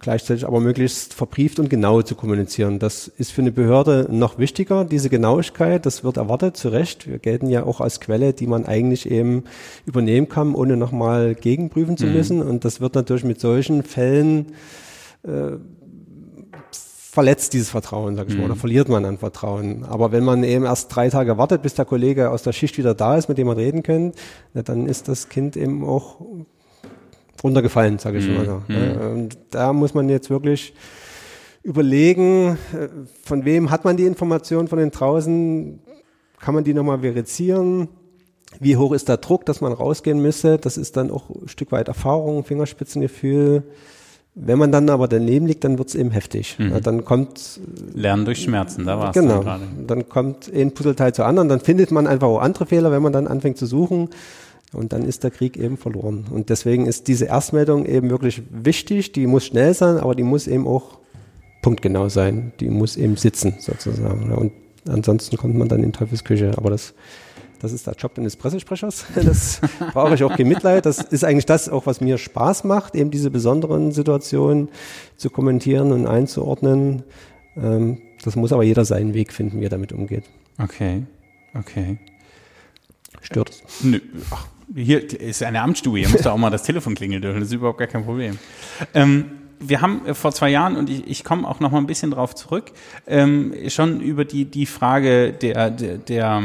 gleichzeitig aber möglichst verbrieft und genau zu kommunizieren. Das ist für eine Behörde noch wichtiger, diese Genauigkeit. Das wird erwartet, zu Recht. Wir gelten ja auch als Quelle, die man eigentlich eben übernehmen kann, ohne nochmal gegenprüfen zu mhm. müssen. Und das wird natürlich mit solchen Fällen äh, verletzt dieses Vertrauen, sag ich mhm. mal, oder verliert man an Vertrauen. Aber wenn man eben erst drei Tage wartet, bis der Kollege aus der Schicht wieder da ist, mit dem man reden kann, na, dann ist das Kind eben auch runtergefallen, sage ich mhm. mal. Mhm. Und da muss man jetzt wirklich überlegen, äh, von wem hat man die Information von den draußen, kann man die nochmal verifizieren, wie hoch ist der Druck, dass man rausgehen müsse, das ist dann auch ein Stück weit Erfahrung, Fingerspitzengefühl, wenn man dann aber daneben liegt, dann wird es eben heftig. Mhm. Ja, dann kommt Lernen durch Schmerzen, da war es genau, dann, dann kommt ein Puzzleteil zu anderen, dann findet man einfach auch andere Fehler, wenn man dann anfängt zu suchen und dann ist der Krieg eben verloren. Und deswegen ist diese Erstmeldung eben wirklich wichtig, die muss schnell sein, aber die muss eben auch punktgenau sein, die muss eben sitzen sozusagen. Und ansonsten kommt man dann in Teufelsküche, aber das das ist der Job eines Pressesprechers. Das brauche ich auch kein Mitleid. Das ist eigentlich das auch, was mir Spaß macht, eben diese besonderen Situationen zu kommentieren und einzuordnen. Ähm, das muss aber jeder seinen Weg finden, wie er damit umgeht. Okay, okay. Stört es? Nö. Ach, hier ist eine Amtsstube, hier muss da auch mal das Telefon klingeln dürfen. Das ist überhaupt gar kein Problem. Ähm, wir haben äh, vor zwei Jahren, und ich, ich komme auch noch mal ein bisschen drauf zurück, ähm, schon über die, die Frage der, der, der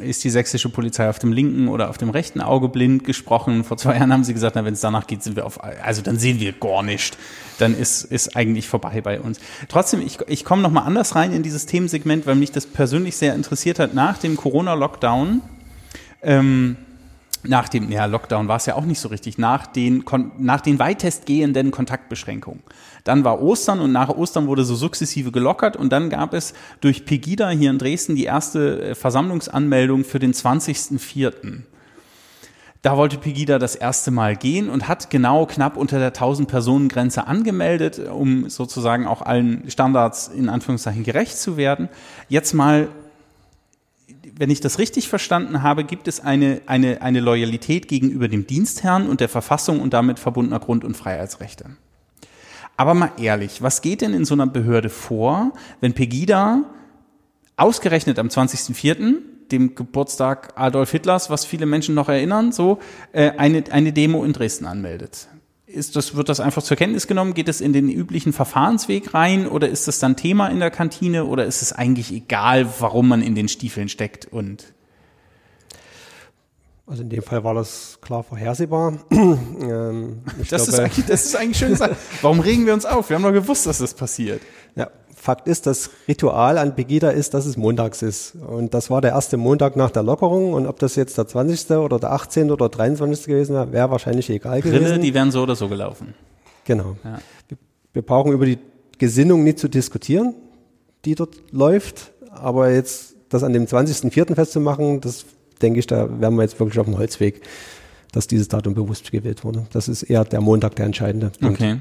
ist die sächsische Polizei auf dem linken oder auf dem rechten Auge blind gesprochen. Vor zwei Jahren haben sie gesagt, na, wenn es danach geht, sind wir auf, also dann sehen wir gar nicht. Dann ist, ist eigentlich vorbei bei uns. Trotzdem, ich, ich komme nochmal anders rein in dieses Themensegment, weil mich das persönlich sehr interessiert hat. Nach dem Corona-Lockdown, ähm, nach dem, ja, Lockdown war es ja auch nicht so richtig, nach den, nach den weitestgehenden Kontaktbeschränkungen. Dann war Ostern und nach Ostern wurde so sukzessive gelockert und dann gab es durch Pegida hier in Dresden die erste äh, Versammlungsanmeldung für den 20.04. Da wollte Pegida das erste Mal gehen und hat genau knapp unter der 1000-Personen-Grenze angemeldet, um sozusagen auch allen Standards in Anführungszeichen gerecht zu werden. Jetzt mal wenn ich das richtig verstanden habe, gibt es eine, eine, eine Loyalität gegenüber dem Dienstherrn und der Verfassung und damit verbundener Grund- und Freiheitsrechte. Aber mal ehrlich, was geht denn in so einer Behörde vor, wenn Pegida ausgerechnet am 20.04., dem Geburtstag Adolf Hitlers, was viele Menschen noch erinnern, so äh, eine, eine Demo in Dresden anmeldet? Ist das, wird das einfach zur Kenntnis genommen? Geht es in den üblichen Verfahrensweg rein oder ist das dann Thema in der Kantine oder ist es eigentlich egal, warum man in den Stiefeln steckt und also in dem Fall war das klar vorhersehbar. ähm, das, glaube, ist eigentlich, das ist eigentlich schön gesagt. Warum regen wir uns auf? Wir haben doch gewusst, dass das passiert. Ja, Fakt ist, das Ritual an Pegida ist, dass es montags ist. Und das war der erste Montag nach der Lockerung. Und ob das jetzt der 20. oder der 18. oder 23. gewesen wäre, wäre wahrscheinlich egal Brille, gewesen. die wären so oder so gelaufen. Genau. Ja. Wir, wir brauchen über die Gesinnung nicht zu diskutieren, die dort läuft. Aber jetzt das an dem 20.04. festzumachen, das denke ich, da wären wir jetzt wirklich auf dem Holzweg, dass dieses Datum bewusst gewählt wurde. Das ist eher der Montag der entscheidende Punkt. Okay.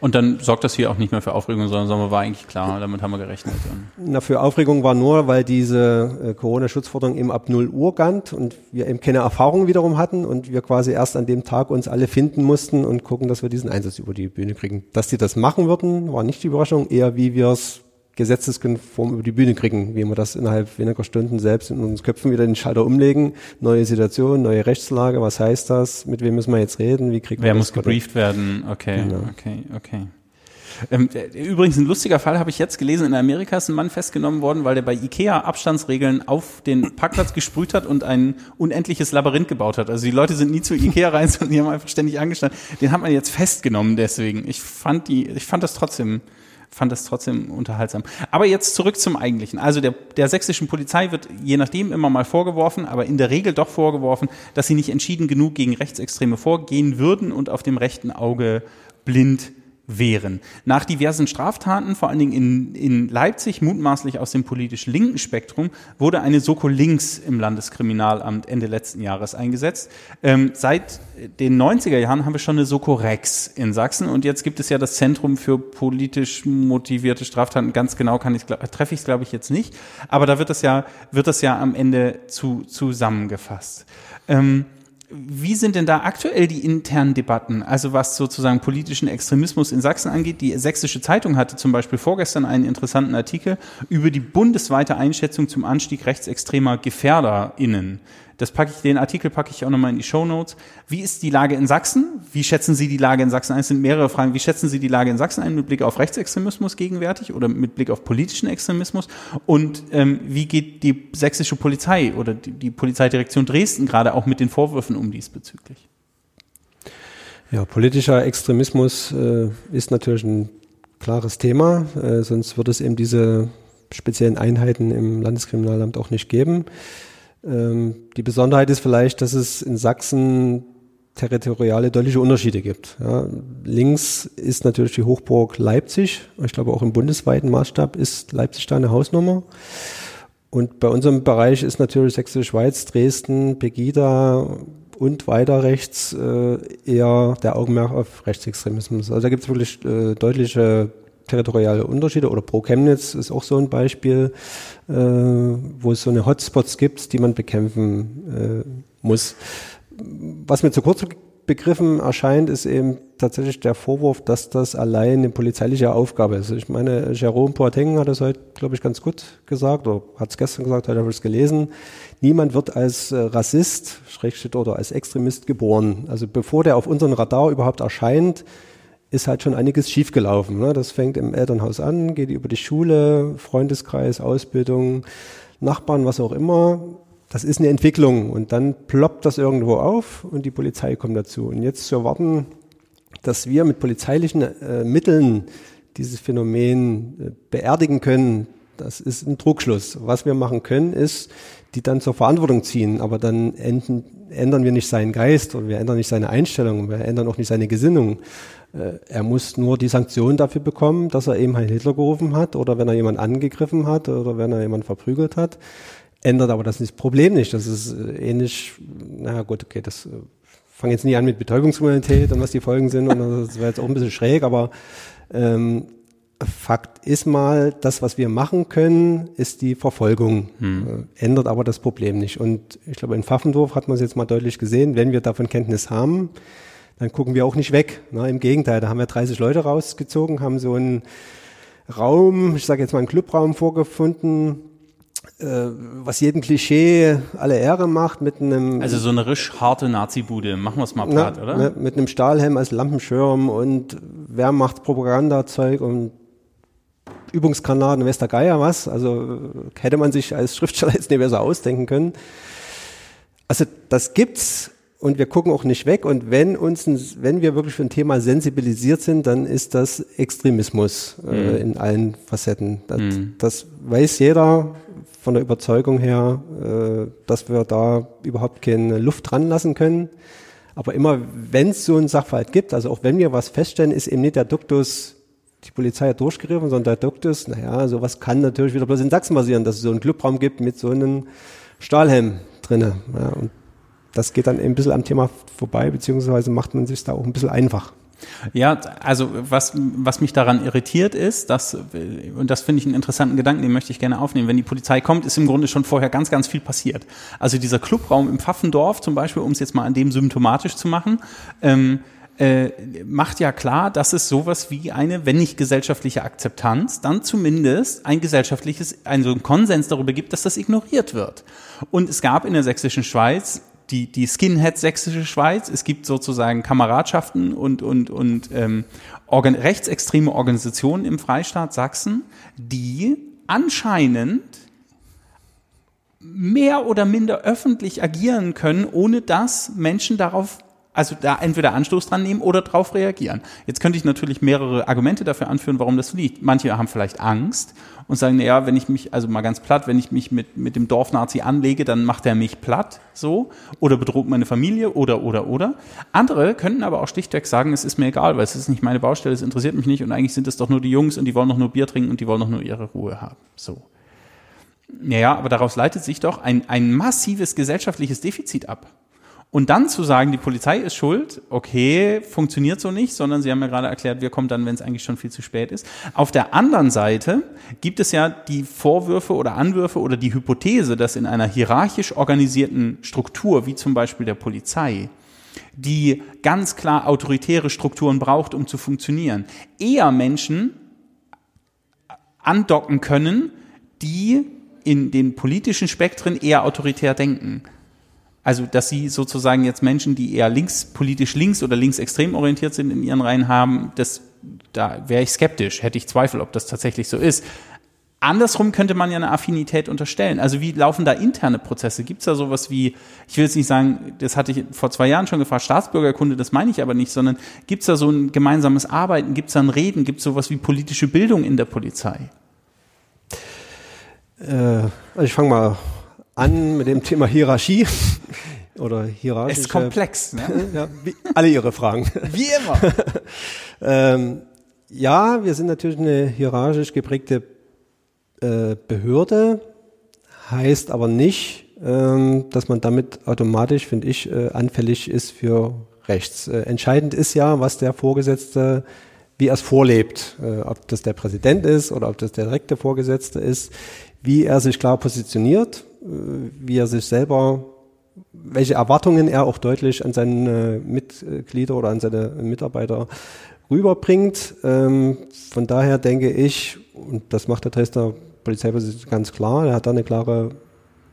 Und dann sorgt das hier auch nicht mehr für Aufregung, sondern sagen wir, war eigentlich klar, damit haben wir gerechnet. Na, für Aufregung war nur, weil diese äh, Corona-Schutzforderung eben ab 0 Uhr galt und wir eben keine Erfahrung wiederum hatten und wir quasi erst an dem Tag uns alle finden mussten und gucken, dass wir diesen Einsatz über die Bühne kriegen. Dass die das machen würden, war nicht die Überraschung, eher wie wir es gesetzeskonform über die Bühne kriegen, wie wir das innerhalb weniger Stunden selbst in unseren Köpfen wieder den Schalter umlegen. Neue Situation, neue Rechtslage, was heißt das? Mit wem müssen wir jetzt reden? Wie kriegt Wer muss gebrieft werden? Okay, genau. okay, okay. Ähm, übrigens ein lustiger Fall habe ich jetzt gelesen. In Amerika ist ein Mann festgenommen worden, weil der bei Ikea Abstandsregeln auf den Parkplatz gesprüht hat und ein unendliches Labyrinth gebaut hat. Also die Leute sind nie zu Ikea rein, sondern die haben einfach ständig angestanden. Den hat man jetzt festgenommen deswegen. Ich fand die, ich fand das trotzdem fand das trotzdem unterhaltsam. Aber jetzt zurück zum Eigentlichen. Also der, der sächsischen Polizei wird je nachdem immer mal vorgeworfen, aber in der Regel doch vorgeworfen, dass sie nicht entschieden genug gegen Rechtsextreme vorgehen würden und auf dem rechten Auge blind wären. Nach diversen Straftaten, vor allen Dingen in, in Leipzig, mutmaßlich aus dem politisch linken Spektrum, wurde eine Soko Links im Landeskriminalamt Ende letzten Jahres eingesetzt. Ähm, seit den 90er Jahren haben wir schon eine Soko Rex in Sachsen und jetzt gibt es ja das Zentrum für politisch motivierte Straftaten. Ganz genau kann ich, treffe ich es glaube ich jetzt nicht, aber da wird das ja, wird das ja am Ende zu, zusammengefasst. Ähm, wie sind denn da aktuell die internen Debatten? Also was sozusagen politischen Extremismus in Sachsen angeht. Die Sächsische Zeitung hatte zum Beispiel vorgestern einen interessanten Artikel über die bundesweite Einschätzung zum Anstieg rechtsextremer GefährderInnen. Das packe ich, den Artikel packe ich auch nochmal in die Show Notes. Wie ist die Lage in Sachsen? Wie schätzen Sie die Lage in Sachsen ein? Es sind mehrere Fragen. Wie schätzen Sie die Lage in Sachsen ein mit Blick auf Rechtsextremismus gegenwärtig oder mit Blick auf politischen Extremismus? Und ähm, wie geht die sächsische Polizei oder die, die Polizeidirektion Dresden gerade auch mit den Vorwürfen um diesbezüglich? Ja, politischer Extremismus äh, ist natürlich ein klares Thema, äh, sonst würde es eben diese speziellen Einheiten im Landeskriminalamt auch nicht geben. Ähm, die Besonderheit ist vielleicht, dass es in Sachsen territoriale deutliche Unterschiede gibt. Ja, links ist natürlich die Hochburg Leipzig. Ich glaube auch im bundesweiten Maßstab ist Leipzig da eine Hausnummer. Und bei unserem Bereich ist natürlich Sächsische Schweiz, Dresden, Pegida und weiter rechts äh, eher der Augenmerk auf Rechtsextremismus. Also da gibt es wirklich äh, deutliche territoriale Unterschiede oder Pro Chemnitz ist auch so ein Beispiel, äh, wo es so eine Hotspots gibt, die man bekämpfen äh, muss. Was mir zu kurz begriffen erscheint, ist eben tatsächlich der Vorwurf, dass das allein eine polizeiliche Aufgabe ist. Ich meine, Jerome Boateng hat das heute, glaube ich, ganz gut gesagt, oder hat es gestern gesagt, heute habe ich es gelesen. Niemand wird als äh, Rassist, Schrägstrich oder als Extremist geboren. Also bevor der auf unseren Radar überhaupt erscheint, ist halt schon einiges schiefgelaufen. Ne? Das fängt im Elternhaus an, geht über die Schule, Freundeskreis, Ausbildung, Nachbarn, was auch immer. Das ist eine Entwicklung und dann ploppt das irgendwo auf und die Polizei kommt dazu. Und jetzt zu erwarten, dass wir mit polizeilichen äh, Mitteln dieses Phänomen äh, beerdigen können, das ist ein Druckschluss. Was wir machen können, ist, die dann zur Verantwortung ziehen, aber dann enden, ändern wir nicht seinen Geist oder wir ändern nicht seine Einstellung, wir ändern auch nicht seine Gesinnung. Äh, er muss nur die Sanktion dafür bekommen, dass er eben Heil Hitler gerufen hat oder wenn er jemanden angegriffen hat oder wenn er jemanden verprügelt hat. Ändert aber das, Problem nicht. Das ist äh, ähnlich, na gut, okay, das äh, fange jetzt nie an mit Betäubungskriminalität und was die Folgen sind und das wäre jetzt auch ein bisschen schräg, aber ähm, Fakt ist mal, das, was wir machen können, ist die Verfolgung. Hm. ändert aber das Problem nicht. Und ich glaube, in Pfaffendorf hat man es jetzt mal deutlich gesehen, wenn wir davon Kenntnis haben, dann gucken wir auch nicht weg. Ne? Im Gegenteil, da haben wir 30 Leute rausgezogen, haben so einen Raum, ich sage jetzt mal einen Clubraum vorgefunden, äh, was jedem Klischee alle Ehre macht, mit einem... Also so eine risch harte Nazi-Bude, machen wir es mal platt, na, oder? Ne, mit einem Stahlhelm als Lampenschirm und Wehrmachtspropagandazeug und Übungsgranaten, Wester Geier was. Also hätte man sich als Schriftsteller jetzt nicht besser ausdenken können. Also das gibt's und wir gucken auch nicht weg. Und wenn uns, ein, wenn wir wirklich für ein Thema sensibilisiert sind, dann ist das Extremismus äh, mhm. in allen Facetten. Das, mhm. das, weiß jeder von der Überzeugung her, äh, dass wir da überhaupt keine Luft dran lassen können. Aber immer, wenn es so einen Sachverhalt gibt, also auch wenn wir was feststellen, ist eben nicht der Duktus, die Polizei hat durchgegriffen, sondern der Duktus, naja, sowas kann natürlich wieder bloß in Sachsen passieren, dass es so einen Clubraum gibt mit so einem Stahlhelm drinne. Ja, und das geht dann ein bisschen am Thema vorbei, beziehungsweise macht man sich da auch ein bisschen einfach. Ja, also was, was mich daran irritiert ist, dass, und das finde ich einen interessanten Gedanken, den möchte ich gerne aufnehmen, wenn die Polizei kommt, ist im Grunde schon vorher ganz, ganz viel passiert. Also dieser Clubraum im Pfaffendorf zum Beispiel, um es jetzt mal an dem symptomatisch zu machen, ähm, äh, macht ja klar, dass es sowas wie eine, wenn nicht gesellschaftliche Akzeptanz, dann zumindest ein gesellschaftliches, ein so ein Konsens darüber gibt, dass das ignoriert wird. Und es gab in der sächsischen Schweiz die, die Skinhead Sächsische Schweiz. Es gibt sozusagen Kameradschaften und, und, und ähm, organ rechtsextreme Organisationen im Freistaat Sachsen, die anscheinend mehr oder minder öffentlich agieren können, ohne dass Menschen darauf also da entweder Anstoß dran nehmen oder darauf reagieren. Jetzt könnte ich natürlich mehrere Argumente dafür anführen, warum das liegt. Manche haben vielleicht Angst und sagen, ja, wenn ich mich, also mal ganz platt, wenn ich mich mit, mit dem Dorfnazi anlege, dann macht er mich platt, so, oder bedroht meine Familie, oder, oder, oder. Andere könnten aber auch schlichtweg sagen, es ist mir egal, weil es ist nicht meine Baustelle, es interessiert mich nicht und eigentlich sind es doch nur die Jungs und die wollen doch nur Bier trinken und die wollen doch nur ihre Ruhe haben, so. Naja, aber daraus leitet sich doch ein, ein massives gesellschaftliches Defizit ab. Und dann zu sagen, die Polizei ist schuld, okay, funktioniert so nicht, sondern Sie haben ja gerade erklärt, wir kommen dann, wenn es eigentlich schon viel zu spät ist. Auf der anderen Seite gibt es ja die Vorwürfe oder Anwürfe oder die Hypothese, dass in einer hierarchisch organisierten Struktur, wie zum Beispiel der Polizei, die ganz klar autoritäre Strukturen braucht, um zu funktionieren, eher Menschen andocken können, die in den politischen Spektren eher autoritär denken. Also, dass sie sozusagen jetzt Menschen, die eher links, politisch links oder linksextrem orientiert sind, in ihren Reihen haben, das, da wäre ich skeptisch, hätte ich Zweifel, ob das tatsächlich so ist. Andersrum könnte man ja eine Affinität unterstellen. Also wie laufen da interne Prozesse? Gibt es da sowas wie, ich will jetzt nicht sagen, das hatte ich vor zwei Jahren schon gefragt, Staatsbürgerkunde, das meine ich aber nicht, sondern gibt es da so ein gemeinsames Arbeiten, gibt es da ein Reden, gibt es sowas wie politische Bildung in der Polizei? Äh, also ich fange mal an mit dem Thema Hierarchie oder hierarchische. Es ist komplex, ne? ja, wie, alle Ihre Fragen. Wie immer. ähm, ja, wir sind natürlich eine hierarchisch geprägte äh, Behörde, heißt aber nicht, ähm, dass man damit automatisch, finde ich, äh, anfällig ist für rechts. Äh, entscheidend ist ja, was der Vorgesetzte, wie er es vorlebt, äh, ob das der Präsident ist oder ob das der direkte Vorgesetzte ist, wie er sich klar positioniert, wie er sich selber welche Erwartungen er auch deutlich an seine Mitglieder oder an seine Mitarbeiter rüberbringt. Ähm, von daher denke ich, und das macht der Dresdner Polizeipräsident ganz klar. Er hat da eine klare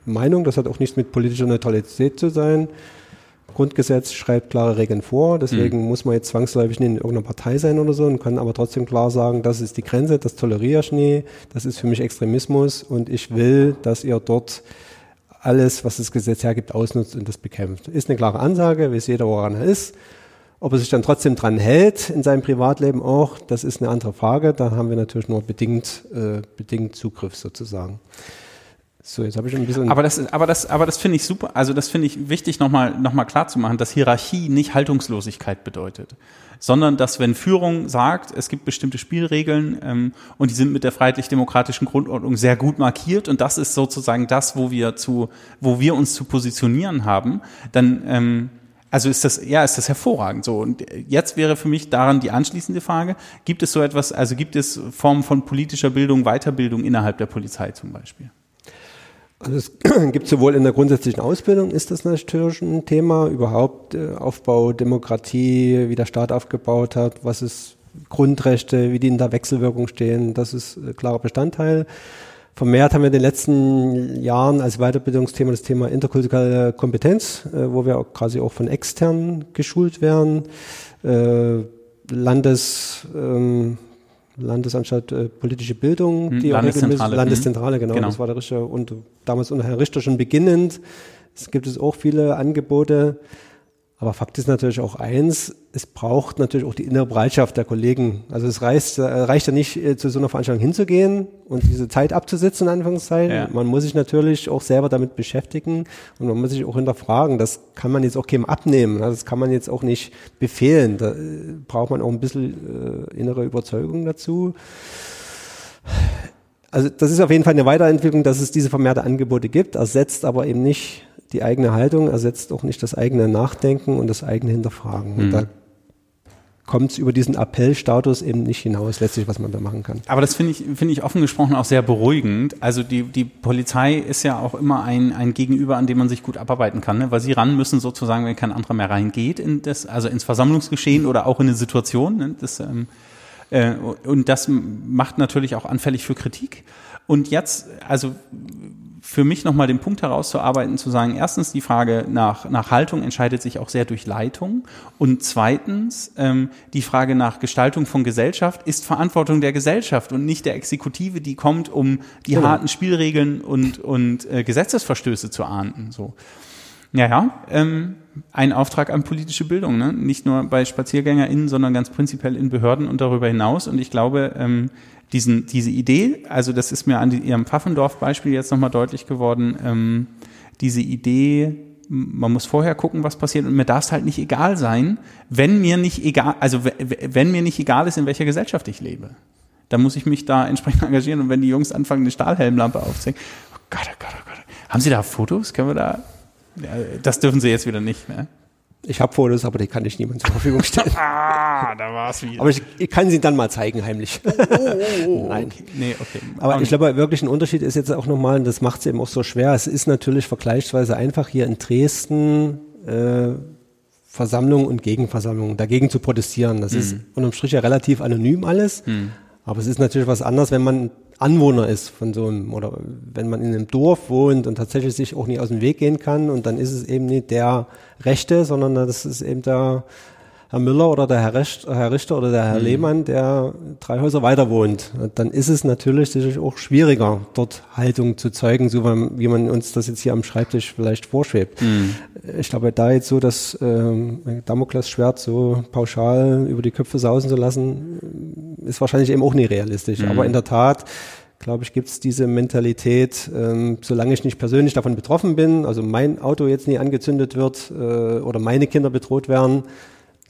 Meinung. Das hat auch nichts mit politischer Neutralität zu sein. Grundgesetz schreibt klare Regeln vor, deswegen mhm. muss man jetzt zwangsläufig nicht in irgendeiner Partei sein oder so und kann aber trotzdem klar sagen, das ist die Grenze, das toleriere ich nie, das ist für mich Extremismus und ich will, dass ihr dort alles, was das Gesetz hergibt, ausnutzt und das bekämpft. Ist eine klare Ansage, weiß jeder, woran er ist. Ob er sich dann trotzdem dran hält, in seinem Privatleben auch, das ist eine andere Frage. Da haben wir natürlich nur bedingt, äh, bedingt Zugriff sozusagen. So, jetzt habe ich ein bisschen. Aber das, aber das, aber das finde ich super. Also das finde ich wichtig, nochmal, noch mal klar zu machen, dass Hierarchie nicht Haltungslosigkeit bedeutet, sondern dass wenn Führung sagt, es gibt bestimmte Spielregeln ähm, und die sind mit der freiheitlich-demokratischen Grundordnung sehr gut markiert und das ist sozusagen das, wo wir zu, wo wir uns zu positionieren haben, dann ähm, also ist das, ja, ist das hervorragend so. Und jetzt wäre für mich daran die anschließende Frage, gibt es so etwas, also gibt es Formen von politischer Bildung, Weiterbildung innerhalb der Polizei zum Beispiel? Also es gibt sowohl in der grundsätzlichen Ausbildung, ist das natürlich ein Thema, überhaupt äh, Aufbau, Demokratie, wie der Staat aufgebaut hat, was ist Grundrechte, wie die in der Wechselwirkung stehen, das ist ein klarer Bestandteil. Vermehrt haben wir in den letzten Jahren als Weiterbildungsthema das Thema interkulturelle Kompetenz, äh, wo wir auch quasi auch von extern geschult werden. Äh, Landes, ähm, Landesanstalt äh, politische Bildung, hm, die Landeszentrale. Landeszentrale, genau, genau, das war der Richter und damals unter Herrn Richter schon beginnend. Es gibt es auch viele Angebote. Aber Fakt ist natürlich auch eins, es braucht natürlich auch die innere Bereitschaft der Kollegen. Also es reicht, äh, reicht ja nicht, äh, zu so einer Veranstaltung hinzugehen und diese Zeit abzusitzen, in Anführungszeichen. Ja. Man muss sich natürlich auch selber damit beschäftigen und man muss sich auch hinterfragen. Das kann man jetzt auch keinem abnehmen. Das kann man jetzt auch nicht befehlen. Da äh, braucht man auch ein bisschen äh, innere Überzeugung dazu. Also das ist auf jeden Fall eine Weiterentwicklung, dass es diese vermehrte Angebote gibt, ersetzt aber eben nicht die eigene Haltung ersetzt auch nicht das eigene Nachdenken und das eigene Hinterfragen. Mhm. Und da kommt es über diesen Appellstatus eben nicht hinaus, letztlich, was man da machen kann. Aber das finde ich, finde ich offen gesprochen auch sehr beruhigend. Also die, die Polizei ist ja auch immer ein, ein Gegenüber, an dem man sich gut abarbeiten kann, ne? weil sie ran müssen sozusagen, wenn kein anderer mehr reingeht, in das, also ins Versammlungsgeschehen oder auch in eine Situation. Ne? Das, ähm, äh, und das macht natürlich auch anfällig für Kritik. Und jetzt, also für mich nochmal den Punkt herauszuarbeiten, zu sagen, erstens die Frage nach, nach Haltung entscheidet sich auch sehr durch Leitung und zweitens ähm, die Frage nach Gestaltung von Gesellschaft ist Verantwortung der Gesellschaft und nicht der Exekutive, die kommt, um die genau. harten Spielregeln und, und äh, Gesetzesverstöße zu ahnden. So. Ja, ja, ähm, ein Auftrag an politische Bildung, ne? nicht nur bei SpaziergängerInnen, sondern ganz prinzipiell in Behörden und darüber hinaus. Und ich glaube, ähm, diesen, diese Idee, also das ist mir an die, Ihrem Pfaffendorf-Beispiel jetzt nochmal deutlich geworden, ähm, diese Idee, man muss vorher gucken, was passiert und mir darf es halt nicht egal sein, wenn mir nicht egal, also wenn mir nicht egal ist, in welcher Gesellschaft ich lebe. Dann muss ich mich da entsprechend engagieren und wenn die Jungs anfangen, eine Stahlhelmlampe aufzuhängen, oh Gott, oh Gott, oh Gott. Haben Sie da Fotos? Können wir da? Ja, das dürfen Sie jetzt wieder nicht, ne? Ich habe Fotos, aber die kann ich niemandem zur Verfügung stellen. ah, da war es wieder. Aber ich, ich, kann sie dann mal zeigen, heimlich. Oh, oh, oh, oh Nein. Okay. Nee, okay. Aber ich glaube, wirklich ein Unterschied ist jetzt auch nochmal, und das macht es eben auch so schwer, es ist natürlich vergleichsweise einfach hier in Dresden äh, Versammlung und Gegenversammlung, dagegen zu protestieren. Das mhm. ist unterm Strich ja relativ anonym alles. Mhm. Aber es ist natürlich was anderes, wenn man Anwohner ist von so einem, oder wenn man in einem Dorf wohnt und tatsächlich sich auch nicht aus dem Weg gehen kann und dann ist es eben nicht der Rechte, sondern das ist eben der Herr Müller oder der Herr, Recht, Herr Richter oder der Herr mhm. Lehmann, der drei Häuser weiter wohnt. Dann ist es natürlich sicherlich auch schwieriger, dort Haltung zu zeugen, so wie man uns das jetzt hier am Schreibtisch vielleicht vorschwebt. Mhm. Ich glaube, da jetzt so das ähm, Damoklesschwert so pauschal über die Köpfe sausen zu lassen, ist wahrscheinlich eben auch nicht realistisch. Mhm. Aber in der Tat glaube ich, gibt es diese Mentalität, ähm, solange ich nicht persönlich davon betroffen bin, also mein Auto jetzt nie angezündet wird äh, oder meine Kinder bedroht werden,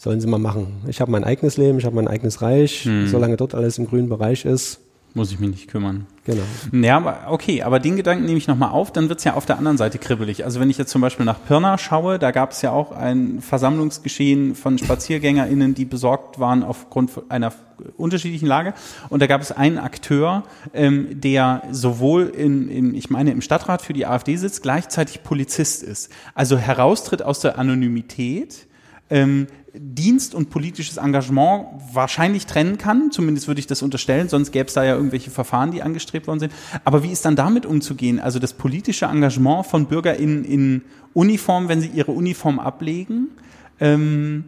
sollen sie mal machen. Ich habe mein eigenes Leben, ich habe mein eigenes Reich. Hm. Solange dort alles im grünen Bereich ist, muss ich mich nicht kümmern. Genau. Ja, aber okay, aber den Gedanken nehme ich nochmal auf, dann wird's ja auf der anderen Seite kribbelig. Also wenn ich jetzt zum Beispiel nach Pirna schaue, da gab es ja auch ein Versammlungsgeschehen von SpaziergängerInnen, die besorgt waren aufgrund einer unterschiedlichen Lage. Und da gab es einen Akteur, ähm, der sowohl in, in, ich meine, im Stadtrat für die AfD sitzt, gleichzeitig Polizist ist. Also heraustritt aus der Anonymität, ähm, Dienst und politisches Engagement wahrscheinlich trennen kann. Zumindest würde ich das unterstellen, sonst gäbe es da ja irgendwelche Verfahren, die angestrebt worden sind. Aber wie ist dann damit umzugehen? Also das politische Engagement von BürgerInnen in Uniform, wenn sie ihre Uniform ablegen, ähm,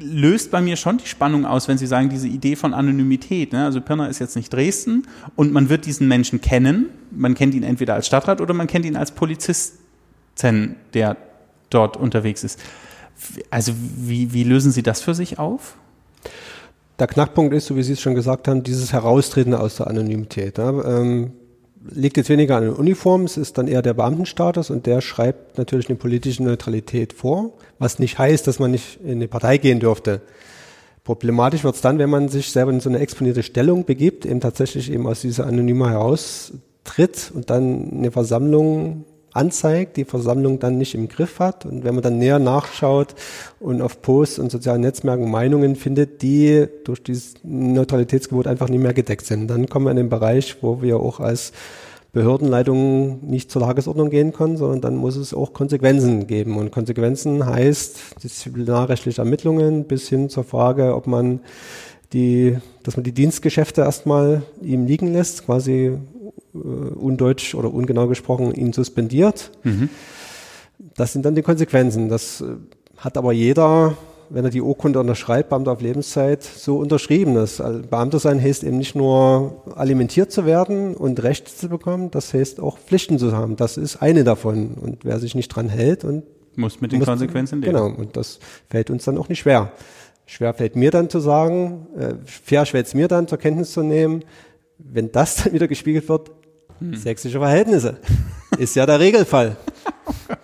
löst bei mir schon die Spannung aus, wenn Sie sagen, diese Idee von Anonymität. Ne? Also Pirna ist jetzt nicht Dresden und man wird diesen Menschen kennen. Man kennt ihn entweder als Stadtrat oder man kennt ihn als Polizisten, der dort unterwegs ist. Also wie, wie lösen Sie das für sich auf? Der Knackpunkt ist, so wie Sie es schon gesagt haben, dieses Heraustreten aus der Anonymität. Ja, ähm, liegt jetzt weniger an der Uniform, es ist dann eher der Beamtenstatus und der schreibt natürlich eine politische Neutralität vor, was nicht heißt, dass man nicht in eine Partei gehen dürfte. Problematisch wird es dann, wenn man sich selber in so eine exponierte Stellung begibt, eben tatsächlich eben aus dieser Anonyma heraustritt und dann eine Versammlung anzeigt, die Versammlung dann nicht im Griff hat. Und wenn man dann näher nachschaut und auf Posts und sozialen Netzwerken Meinungen findet, die durch dieses Neutralitätsgebot einfach nicht mehr gedeckt sind, dann kommen wir in den Bereich, wo wir auch als Behördenleitung nicht zur Tagesordnung gehen können, sondern dann muss es auch Konsequenzen geben. Und Konsequenzen heißt disziplinarrechtliche Ermittlungen bis hin zur Frage, ob man die, dass man die Dienstgeschäfte erstmal ihm liegen lässt, quasi äh, undeutsch oder ungenau gesprochen ihn suspendiert. Mhm. Das sind dann die Konsequenzen. Das äh, hat aber jeder, wenn er die Urkunde unterschreibt, Beamter auf Lebenszeit, so unterschrieben. Das Beamter sein heißt eben nicht nur alimentiert zu werden und Rechte zu bekommen, das heißt auch Pflichten zu haben. Das ist eine davon. Und wer sich nicht dran hält und muss mit den muss, Konsequenzen leben. Genau, und das fällt uns dann auch nicht schwer. Schwer fällt mir dann zu sagen, äh, fair fällt es mir dann zur Kenntnis zu nehmen, wenn das dann wieder gespiegelt wird, hm. Sächsische Verhältnisse. Ist ja der Regelfall.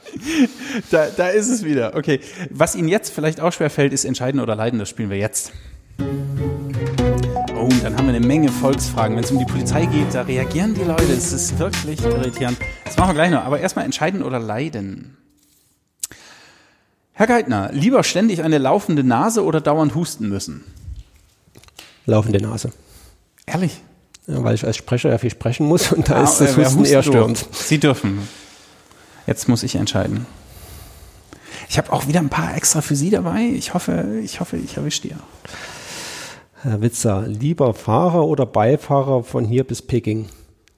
da, da ist es wieder. Okay. Was Ihnen jetzt vielleicht auch schwer fällt, ist Entscheiden oder Leiden. Das spielen wir jetzt. Oh, dann haben wir eine Menge Volksfragen. Wenn es um die Polizei geht, da reagieren die Leute. Es ist wirklich irritierend. Das machen wir gleich noch. Aber erstmal entscheiden oder leiden. Herr Geithner, lieber ständig eine laufende Nase oder dauernd husten müssen? Laufende Nase. Ehrlich? Ja, weil ich als Sprecher ja viel sprechen muss und da ah, ist das Husten eher störend. Sie dürfen. Jetzt muss ich entscheiden. Ich habe auch wieder ein paar extra für Sie dabei. Ich hoffe, ich hoffe, ich erwische die. Herr Witzer, lieber Fahrer oder Beifahrer von hier bis Peking?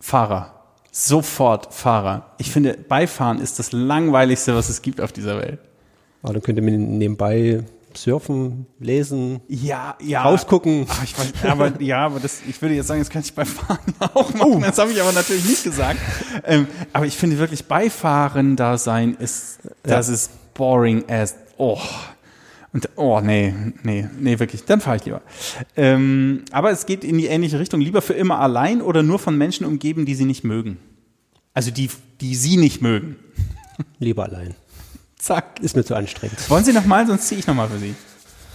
Fahrer. Sofort Fahrer. Ich finde, Beifahren ist das langweiligste, was es gibt auf dieser Welt. Aber dann könnte man nebenbei surfen, lesen, ja, ja. rausgucken. Ach, ich weiß, aber ja, aber das, ich würde jetzt sagen, das kann ich beim Fahren auch machen. Oh. Das habe ich aber natürlich nicht gesagt. Ähm, aber ich finde wirklich Beifahren da sein ist, das ja. ist boring as oh. Und oh nee, nee, nee, wirklich, dann fahre ich lieber. Ähm, aber es geht in die ähnliche Richtung. Lieber für immer allein oder nur von Menschen umgeben, die sie nicht mögen. Also die, die sie nicht mögen. Lieber allein. Zack. Ist mir zu anstrengend. Wollen Sie nochmal, sonst ziehe ich nochmal für Sie.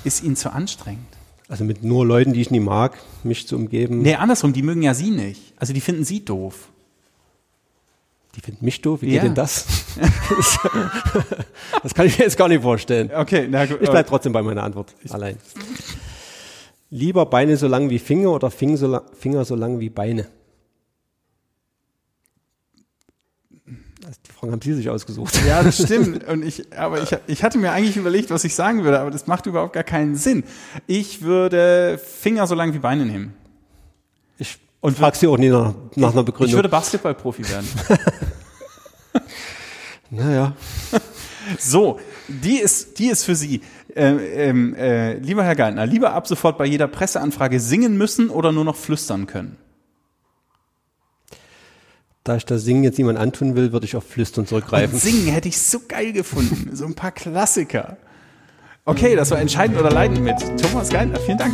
Ist Ihnen zu anstrengend? Also mit nur Leuten, die ich nie mag, mich zu umgeben. Nee, andersrum, die mögen ja Sie nicht. Also die finden Sie doof. Die finden mich doof? Wie ja. geht denn das? das kann ich mir jetzt gar nicht vorstellen. Okay, na gut. Ich bleibe trotzdem bei meiner Antwort. Allein. Lieber Beine so lang wie Finger oder Finger so lang wie Beine? Fragen haben Sie sich ausgesucht. Ja, das stimmt. Und ich, aber ich, ich hatte mir eigentlich überlegt, was ich sagen würde, aber das macht überhaupt gar keinen Sinn. Ich würde Finger so lang wie Beine nehmen. Ich Und fragst du auch nie nach, nach einer Begründung. Ich würde Basketballprofi werden. naja. So, die ist, die ist für Sie. Ähm, ähm, äh, lieber Herr Geithner, lieber ab sofort bei jeder Presseanfrage singen müssen oder nur noch flüstern können? Da ich das Singen jetzt niemand antun will, würde ich auf Flüstern zurückgreifen. Und singen hätte ich so geil gefunden. So ein paar Klassiker. Okay, das war entscheidend oder leidend mit Thomas Geithner. Vielen Dank.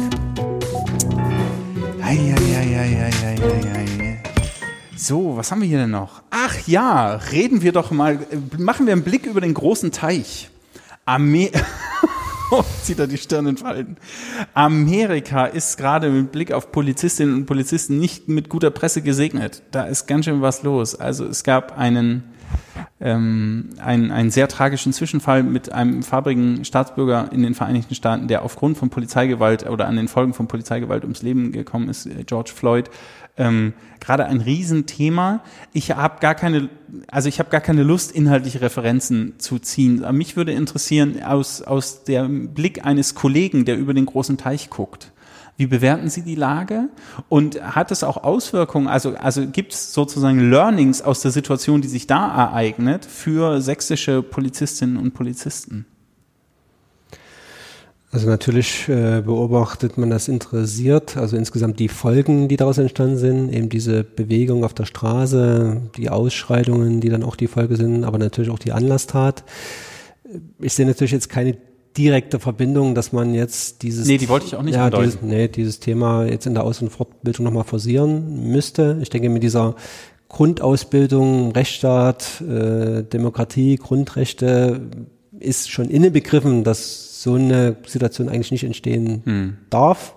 So, was haben wir hier denn noch? Ach ja, reden wir doch mal, machen wir einen Blick über den großen Teich. Armee. zieht er die Stirn in Falten. Amerika ist gerade mit Blick auf Polizistinnen und Polizisten nicht mit guter Presse gesegnet. Da ist ganz schön was los. Also es gab einen, ähm, einen, einen sehr tragischen Zwischenfall mit einem farbigen Staatsbürger in den Vereinigten Staaten, der aufgrund von Polizeigewalt oder an den Folgen von Polizeigewalt ums Leben gekommen ist, George Floyd ähm, gerade ein Riesenthema. Ich habe gar keine, also ich habe gar keine Lust, inhaltliche Referenzen zu ziehen. Aber mich würde interessieren, aus, aus dem Blick eines Kollegen, der über den großen Teich guckt. Wie bewerten Sie die Lage? Und hat es auch Auswirkungen, also, also gibt es sozusagen Learnings aus der Situation, die sich da ereignet, für sächsische Polizistinnen und Polizisten? Also natürlich äh, beobachtet man das interessiert, also insgesamt die Folgen, die daraus entstanden sind, eben diese Bewegung auf der Straße, die Ausschreitungen, die dann auch die Folge sind, aber natürlich auch die Anlasstat. Ich sehe natürlich jetzt keine direkte Verbindung, dass man jetzt dieses Nee, die wollte ich auch nicht ja, dieses, nee, dieses Thema jetzt in der Aus- und Fortbildung nochmal forcieren müsste. Ich denke, mit dieser Grundausbildung, Rechtsstaat, äh, Demokratie, Grundrechte ist schon innebegriffen, dass so eine Situation eigentlich nicht entstehen hm. darf.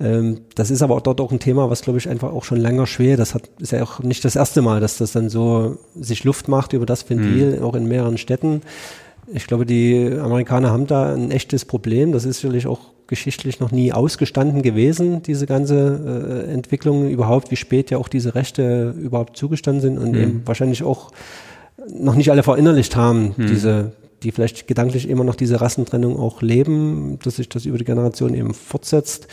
Ähm, das ist aber auch dort auch ein Thema, was glaube ich einfach auch schon länger schwer. Das hat, ist ja auch nicht das erste Mal, dass das dann so sich Luft macht über das Ventil, hm. auch in mehreren Städten. Ich glaube, die Amerikaner haben da ein echtes Problem. Das ist sicherlich auch geschichtlich noch nie ausgestanden gewesen, diese ganze äh, Entwicklung überhaupt, wie spät ja auch diese Rechte überhaupt zugestanden sind und hm. eben wahrscheinlich auch noch nicht alle verinnerlicht haben, hm. diese die vielleicht gedanklich immer noch diese Rassentrennung auch leben, dass sich das über die Generation eben fortsetzt.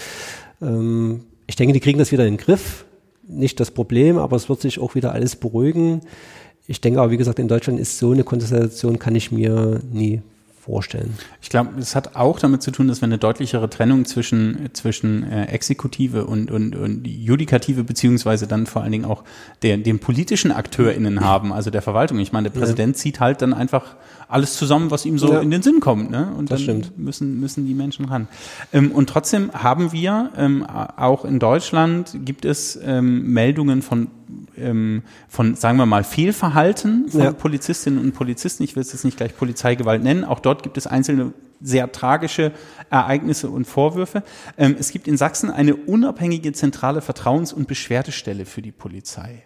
Ähm, ich denke, die kriegen das wieder in den Griff. Nicht das Problem, aber es wird sich auch wieder alles beruhigen. Ich denke aber, wie gesagt, in Deutschland ist so eine Konstellation, kann ich mir nie vorstellen. Ich glaube, es hat auch damit zu tun, dass wir eine deutlichere Trennung zwischen, zwischen äh, Exekutive und, und, und Judikative, beziehungsweise dann vor allen Dingen auch der, den politischen AkteurInnen haben, also der Verwaltung. Ich meine, der Präsident ja. zieht halt dann einfach alles zusammen, was ihm so ja. in den Sinn kommt. Ne? Und das dann stimmt. müssen, müssen die Menschen ran. Ähm, und trotzdem haben wir ähm, auch in Deutschland gibt es ähm, Meldungen von ähm, von, sagen wir mal, Fehlverhalten von ja. Polizistinnen und Polizisten. Ich will es jetzt nicht gleich Polizeigewalt nennen. Auch dort gibt es einzelne sehr tragische Ereignisse und Vorwürfe. Ähm, es gibt in Sachsen eine unabhängige zentrale Vertrauens- und Beschwerdestelle für die Polizei.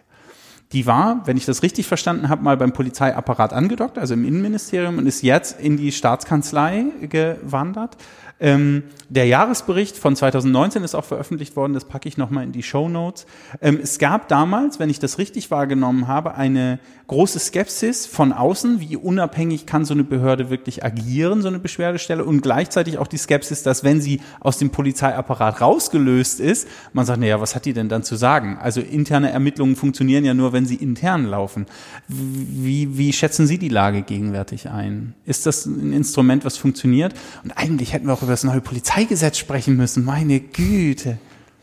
Die war, wenn ich das richtig verstanden habe, mal beim Polizeiapparat angedockt, also im Innenministerium und ist jetzt in die Staatskanzlei gewandert. Ähm, der Jahresbericht von 2019 ist auch veröffentlicht worden, das packe ich nochmal in die Show Notes. Ähm, es gab damals, wenn ich das richtig wahrgenommen habe, eine große Skepsis von außen, wie unabhängig kann so eine Behörde wirklich agieren, so eine Beschwerdestelle, und gleichzeitig auch die Skepsis, dass wenn sie aus dem Polizeiapparat rausgelöst ist, man sagt, naja, was hat die denn dann zu sagen? Also interne Ermittlungen funktionieren ja nur, wenn sie intern laufen. Wie, wie schätzen Sie die Lage gegenwärtig ein? Ist das ein Instrument, was funktioniert? Und eigentlich hätten wir auch über das neue Polizeigesetz sprechen müssen. Meine Güte.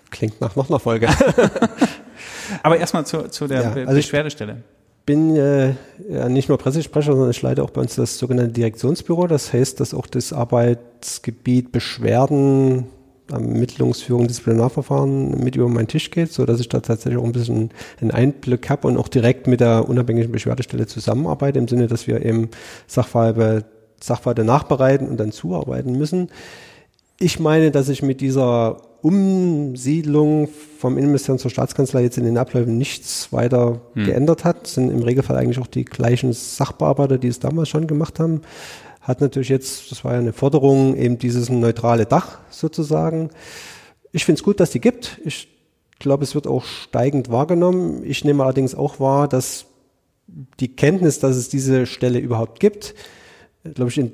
Klingt nach noch einer Folge. Aber erstmal zu, zu der ja, also Beschwerdestelle bin äh, ja nicht nur Pressesprecher, sondern ich leite auch bei uns das sogenannte Direktionsbüro. Das heißt, dass auch das Arbeitsgebiet Beschwerden, Ermittlungsführung, Disziplinarverfahren mit über meinen Tisch geht, so dass ich da tatsächlich auch ein bisschen einen Einblick habe und auch direkt mit der unabhängigen Beschwerdestelle zusammenarbeite, im Sinne, dass wir eben Sachverhalte Sachverhalte nachbereiten und dann zuarbeiten müssen. Ich meine, dass ich mit dieser Umsiedlung vom Innenministerium zur Staatskanzlei jetzt in den Abläufen nichts weiter hm. geändert hat. Sind im Regelfall eigentlich auch die gleichen Sachbearbeiter, die es damals schon gemacht haben. Hat natürlich jetzt, das war ja eine Forderung, eben dieses neutrale Dach sozusagen. Ich finde es gut, dass die gibt. Ich glaube, es wird auch steigend wahrgenommen. Ich nehme allerdings auch wahr, dass die Kenntnis, dass es diese Stelle überhaupt gibt, glaube ich, in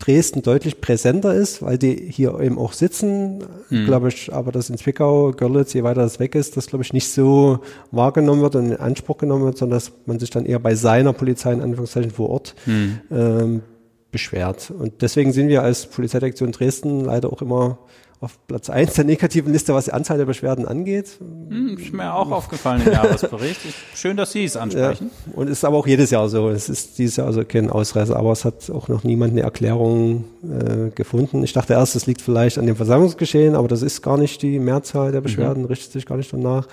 Dresden deutlich präsenter ist, weil die hier eben auch sitzen, mhm. glaube ich, aber das in Zwickau, Görlitz, je weiter das weg ist, das glaube ich nicht so wahrgenommen wird und in Anspruch genommen wird, sondern dass man sich dann eher bei seiner Polizei in Anführungszeichen vor Ort mhm. ähm, beschwert. Und deswegen sind wir als Polizeidirektion Dresden leider auch immer auf Platz eins der negativen Liste, was die Anzahl der Beschwerden angeht. Hm, ist mir auch aufgefallen im Jahresbericht. Schön, dass Sie es ansprechen. Ja, und ist aber auch jedes Jahr so. Es ist dieses Jahr also kein Ausreißer, aber es hat auch noch niemand eine Erklärung äh, gefunden. Ich dachte erst, es liegt vielleicht an dem Versammlungsgeschehen, aber das ist gar nicht die Mehrzahl der Beschwerden, mhm. richtet sich gar nicht danach.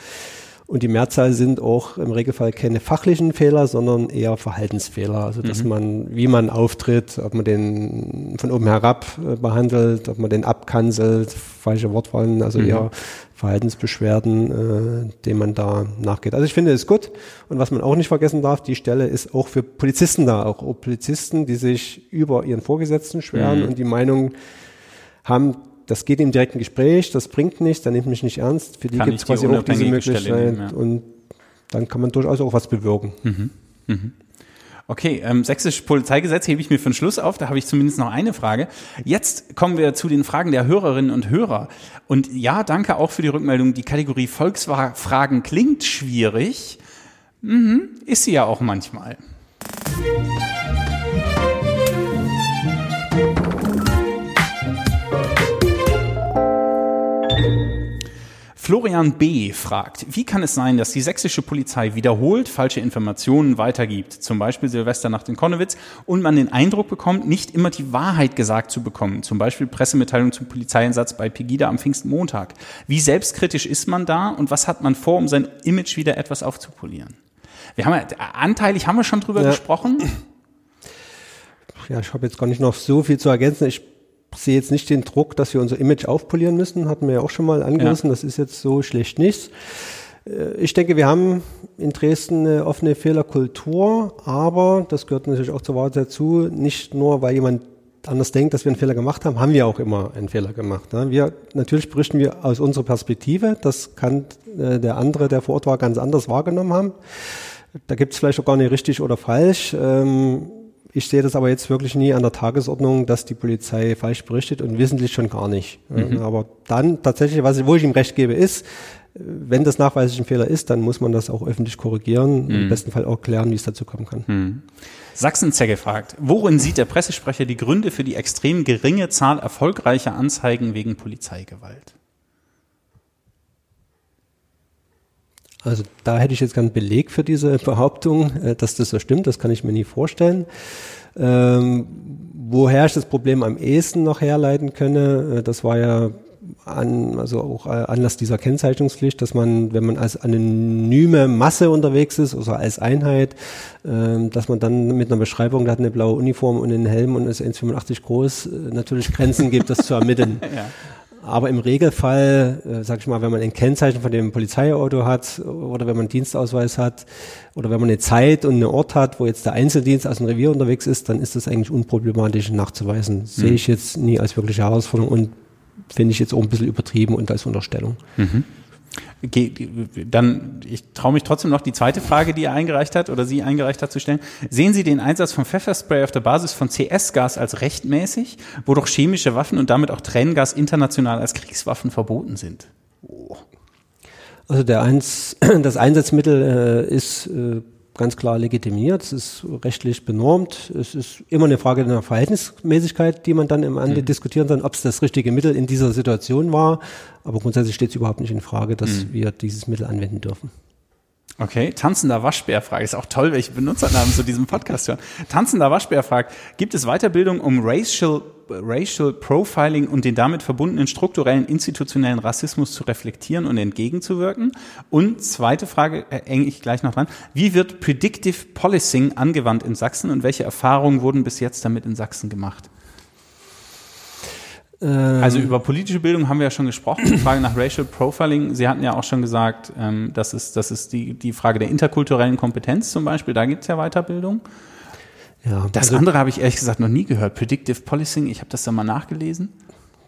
Und die Mehrzahl sind auch im Regelfall keine fachlichen Fehler, sondern eher Verhaltensfehler. Also dass mhm. man, wie man auftritt, ob man den von oben herab äh, behandelt, ob man den abkanzelt, falsche Wortwahlen, also mhm. eher Verhaltensbeschwerden, äh, denen man da nachgeht. Also ich finde es gut. Und was man auch nicht vergessen darf, die Stelle ist auch für Polizisten da, auch Polizisten, die sich über ihren Vorgesetzten schweren mhm. und die Meinung haben, das geht im direkten Gespräch, das bringt nichts, der nimmt mich nicht ernst. Für die gibt es quasi auch diese Möglichkeit nehmen, ja. und dann kann man durchaus auch was bewirken. Mhm. Mhm. Okay, ähm, sächsisches Polizeigesetz hebe ich mir für den Schluss auf, da habe ich zumindest noch eine Frage. Jetzt kommen wir zu den Fragen der Hörerinnen und Hörer. Und ja, danke auch für die Rückmeldung. Die Kategorie Volksfragen klingt schwierig. Mhm, ist sie ja auch manchmal. Florian B. fragt, wie kann es sein, dass die sächsische Polizei wiederholt falsche Informationen weitergibt, zum Beispiel Silvesternacht in Konnewitz, und man den Eindruck bekommt, nicht immer die Wahrheit gesagt zu bekommen, zum Beispiel Pressemitteilung zum Polizeieinsatz bei Pegida am Pfingstmontag. Wie selbstkritisch ist man da und was hat man vor, um sein Image wieder etwas aufzupolieren? Wir haben ja, anteilig haben wir schon drüber ja. gesprochen. Ja, ich habe jetzt gar nicht noch so viel zu ergänzen. Ich sehe jetzt nicht den Druck, dass wir unser Image aufpolieren müssen, hatten wir ja auch schon mal angerissen, ja. das ist jetzt so schlecht nichts. Äh, ich denke, wir haben in Dresden eine offene Fehlerkultur, aber das gehört natürlich auch zur Wahrheit dazu, nicht nur, weil jemand anders denkt, dass wir einen Fehler gemacht haben, haben wir auch immer einen Fehler gemacht. Wir, natürlich berichten wir aus unserer Perspektive, das kann äh, der andere, der vor Ort war, ganz anders wahrgenommen haben. Da gibt es vielleicht auch gar nicht richtig oder falsch. Ähm, ich sehe das aber jetzt wirklich nie an der Tagesordnung, dass die Polizei falsch berichtet und wissentlich schon gar nicht. Mhm. Aber dann tatsächlich, was, wo ich ihm recht gebe, ist, wenn das nachweislich ein Fehler ist, dann muss man das auch öffentlich korrigieren, mhm. im besten Fall auch klären, wie es dazu kommen kann. Mhm. Sachsen-Zegge fragt, worin sieht der Pressesprecher die Gründe für die extrem geringe Zahl erfolgreicher Anzeigen wegen Polizeigewalt? Also da hätte ich jetzt keinen Beleg für diese Behauptung, äh, dass das so stimmt. Das kann ich mir nie vorstellen. Ähm, woher ich das Problem am ehesten noch herleiten könne, äh, das war ja an, also auch äh, Anlass dieser Kennzeichnungspflicht, dass man, wenn man als anonyme Masse unterwegs ist, also als Einheit, äh, dass man dann mit einer Beschreibung, da hat eine blaue Uniform und einen Helm und ist 1,85 groß, natürlich Grenzen gibt, das zu ermitteln. ja. Aber im Regelfall, äh, sag ich mal, wenn man ein Kennzeichen von dem Polizeiauto hat oder wenn man einen Dienstausweis hat oder wenn man eine Zeit und einen Ort hat, wo jetzt der Einzeldienst aus dem Revier unterwegs ist, dann ist das eigentlich unproblematisch nachzuweisen. Mhm. Sehe ich jetzt nie als wirkliche Herausforderung und finde ich jetzt auch ein bisschen übertrieben und als Unterstellung. Mhm. Dann, ich traue mich trotzdem noch die zweite Frage, die er eingereicht hat oder sie eingereicht hat, zu stellen. Sehen Sie den Einsatz von Pfefferspray auf der Basis von CS-Gas als rechtmäßig, wo doch chemische Waffen und damit auch Tränengas international als Kriegswaffen verboten sind? Oh. Also der Eins, das Einsatzmittel äh, ist äh, ganz klar legitimiert, es ist rechtlich benormt, es ist immer eine Frage der Verhältnismäßigkeit, die man dann im Ende mhm. diskutieren kann, ob es das richtige Mittel in dieser Situation war, aber grundsätzlich steht es überhaupt nicht in Frage, dass mhm. wir dieses Mittel anwenden dürfen. Okay, tanzender Waschbär fragt, ist auch toll, welche Benutzernamen zu diesem Podcast hören. Tanzender Waschbär fragt, gibt es Weiterbildung, um Racial, Racial Profiling und den damit verbundenen strukturellen institutionellen Rassismus zu reflektieren und entgegenzuwirken? Und zweite Frage, äh, eng ich gleich noch dran, wie wird Predictive Policing angewandt in Sachsen und welche Erfahrungen wurden bis jetzt damit in Sachsen gemacht? Ähm. Also über politische Bildung haben wir ja schon gesprochen. Die Frage nach Racial Profiling. Sie hatten ja auch schon gesagt, ähm, das ist, das ist die, die Frage der interkulturellen Kompetenz zum Beispiel. Da gibt es ja Weiterbildung. Ja, das also, andere habe ich ehrlich gesagt noch nie gehört. Predictive Policing, ich habe das da mal nachgelesen.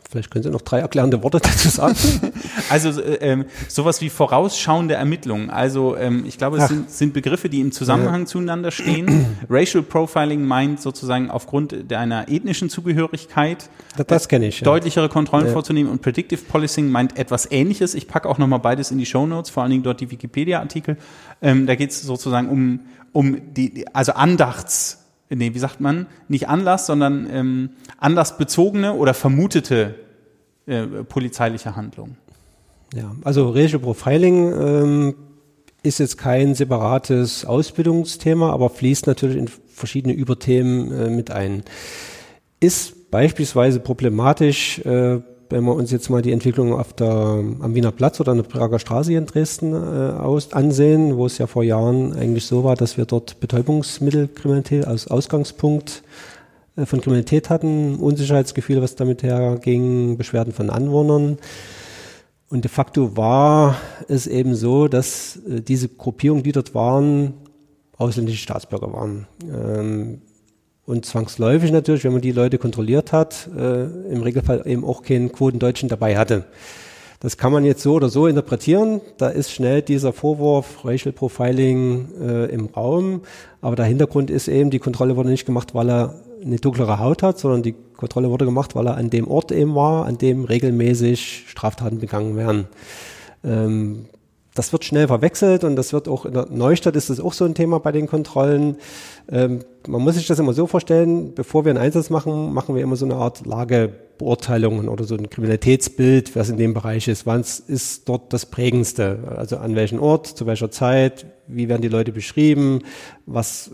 Vielleicht können Sie noch drei erklärende Worte dazu sagen. also äh, ähm, sowas wie vorausschauende Ermittlungen. Also ähm, ich glaube, es sind, sind, Begriffe, die im Zusammenhang ja. zueinander stehen. Racial Profiling meint sozusagen aufgrund einer ethnischen Zugehörigkeit das, das kenne ich, ja. deutlichere Kontrollen ja. vorzunehmen und Predictive Policing meint etwas Ähnliches. Ich packe auch nochmal beides in die Show Notes, vor allen Dingen dort die Wikipedia-Artikel. Ähm, da geht es sozusagen um, um die, also Andachts nee, wie sagt man, nicht Anlass, sondern ähm, anlassbezogene oder vermutete äh, polizeiliche Handlung. Ja, also Racial Profiling ähm, ist jetzt kein separates Ausbildungsthema, aber fließt natürlich in verschiedene Überthemen äh, mit ein. Ist beispielsweise problematisch äh, wenn wir uns jetzt mal die Entwicklung auf der, am Wiener Platz oder an der Prager Straße in Dresden äh, aus, ansehen, wo es ja vor Jahren eigentlich so war, dass wir dort Betäubungsmittelkriminalität als Ausgangspunkt äh, von Kriminalität hatten, Unsicherheitsgefühle, was damit herging, Beschwerden von Anwohnern. Und de facto war es eben so, dass äh, diese Gruppierungen, die dort waren, ausländische Staatsbürger waren. Ähm, und zwangsläufig natürlich, wenn man die Leute kontrolliert hat, äh, im Regelfall eben auch keinen Quotendeutschen dabei hatte. Das kann man jetzt so oder so interpretieren. Da ist schnell dieser Vorwurf Racial Profiling äh, im Raum. Aber der Hintergrund ist eben, die Kontrolle wurde nicht gemacht, weil er eine dunklere Haut hat, sondern die Kontrolle wurde gemacht, weil er an dem Ort eben war, an dem regelmäßig Straftaten begangen werden. Ähm, das wird schnell verwechselt und das wird auch in der Neustadt ist das auch so ein Thema bei den Kontrollen. Ähm, man muss sich das immer so vorstellen, bevor wir einen Einsatz machen, machen wir immer so eine Art Lagebeurteilungen oder so ein Kriminalitätsbild, was in dem Bereich ist. Was ist dort das Prägendste? Also an welchem Ort, zu welcher Zeit, wie werden die Leute beschrieben, was, äh,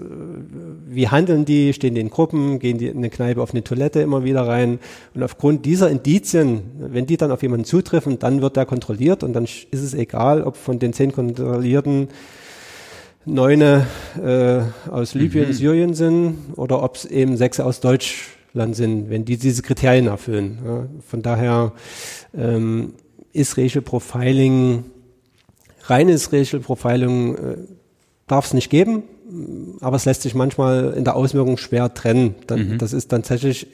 wie handeln die, stehen die in Gruppen, gehen die in eine Kneipe auf eine Toilette immer wieder rein. Und aufgrund dieser Indizien, wenn die dann auf jemanden zutreffen, dann wird der kontrolliert und dann ist es egal, ob von den zehn Kontrollierten neune äh, aus Libyen, mhm. Syrien sind oder ob es eben sechs aus Deutschland sind, wenn die diese Kriterien erfüllen. Ja. Von daher ähm, ist Racial Profiling, reines Racial Profiling äh, darf es nicht geben, aber es lässt sich manchmal in der Auswirkung schwer trennen. Dann, mhm. Das ist dann tatsächlich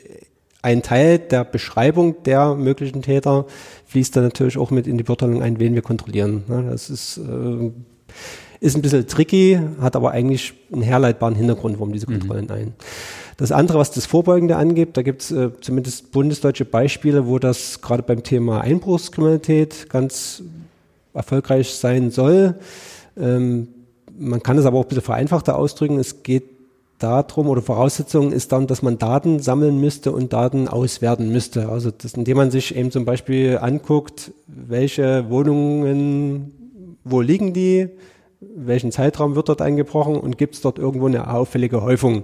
ein Teil der Beschreibung der möglichen Täter fließt dann natürlich auch mit in die Beurteilung ein, wen wir kontrollieren. Das ist äh, ist ein bisschen tricky, hat aber eigentlich einen herleitbaren Hintergrund, warum diese mhm. Kontrollen mhm. ein. Das andere, was das Vorbeugende angeht, da gibt es äh, zumindest bundesdeutsche Beispiele, wo das gerade beim Thema Einbruchskriminalität ganz erfolgreich sein soll. Ähm, man kann es aber auch ein bisschen vereinfachter ausdrücken. Es geht darum oder Voraussetzung ist dann, dass man Daten sammeln müsste und Daten auswerten müsste. Also das, indem man sich eben zum Beispiel anguckt, welche Wohnungen, wo liegen die, welchen Zeitraum wird dort eingebrochen und gibt es dort irgendwo eine auffällige Häufung,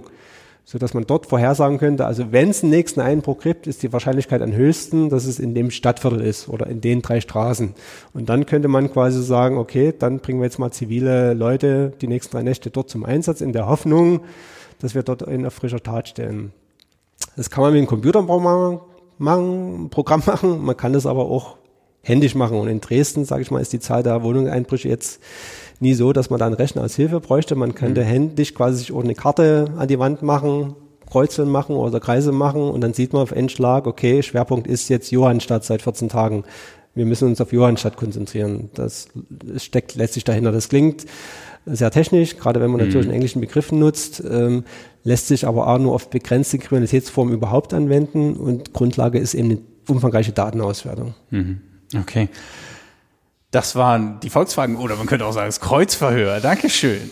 so dass man dort vorhersagen könnte, also wenn es einen nächsten Einbruch gibt, ist die Wahrscheinlichkeit am höchsten, dass es in dem Stadtviertel ist oder in den drei Straßen. Und dann könnte man quasi sagen, okay, dann bringen wir jetzt mal zivile Leute die nächsten drei Nächte dort zum Einsatz in der Hoffnung, dass wir dort einen auf frischer Tat stellen. Das kann man mit dem Computer machen, Programm machen, man kann das aber auch händisch machen. Und in Dresden, sage ich mal, ist die Zahl der Wohnungseinbrüche jetzt nie so, dass man da einen Rechner als Hilfe bräuchte. Man könnte mhm. händisch quasi sich eine Karte an die Wand machen, Kreuzeln machen oder Kreise machen und dann sieht man auf Endschlag, okay, Schwerpunkt ist jetzt Johannstadt seit 14 Tagen. Wir müssen uns auf Johannstadt konzentrieren. Das steckt letztlich dahinter. Das klingt sehr technisch, gerade wenn man mhm. natürlich einen englischen Begriff nutzt, ähm, lässt sich aber auch nur auf begrenzte Kriminalitätsformen überhaupt anwenden und Grundlage ist eben eine umfangreiche Datenauswertung. Mhm. Okay. Das waren die Volkswagen, oder man könnte auch sagen, das Kreuzverhör. Dankeschön.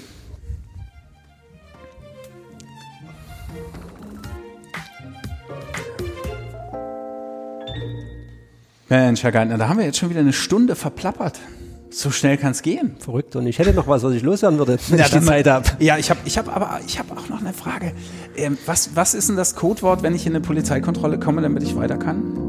Mensch, Herr Geithner, da haben wir jetzt schon wieder eine Stunde verplappert. So schnell kann es gehen. Verrückt. Und ich hätte noch was, was ich loswerden würde, wenn ja, ich die Zeit habe. Ja, ich habe ich hab aber ich habe auch noch eine Frage. Ähm, was, was ist denn das Codewort, wenn ich in eine Polizeikontrolle komme, damit ich weiter kann?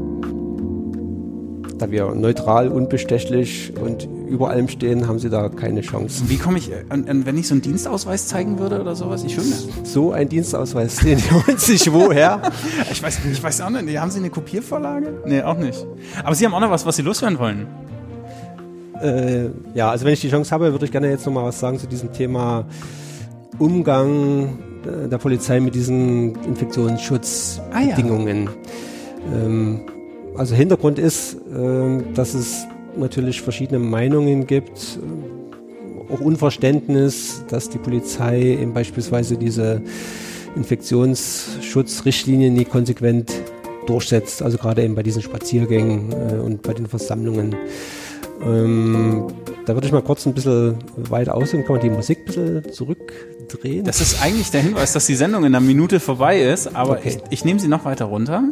Da wir neutral, unbestechlich und über allem stehen, haben sie da keine Chance. Wie komme ich, wenn ich so einen Dienstausweis zeigen würde oder sowas? Ich finde. So ein Dienstausweis, den holen sich woher? ich weiß, ich weiß auch nicht. Haben Sie eine Kopiervorlage? Nee, auch nicht. Aber Sie haben auch noch was, was Sie loswerden wollen. Äh, ja, also wenn ich die Chance habe, würde ich gerne jetzt nochmal was sagen zu diesem Thema Umgang äh, der Polizei mit diesen Infektionsschutzbedingungen. Ah, ja. ähm, Also Hintergrund ist, äh, dass es natürlich verschiedene Meinungen gibt, äh, auch Unverständnis, dass die Polizei eben beispielsweise diese Infektionsschutzrichtlinien nie konsequent durchsetzt, also gerade eben bei diesen Spaziergängen äh, und bei den Versammlungen. Ähm, da würde ich mal kurz ein bisschen weiter aussehen, kann man die Musik ein bisschen zurückdrehen? Das ist eigentlich der Hinweis, dass die Sendung in einer Minute vorbei ist, aber okay. ich, ich nehme sie noch weiter runter.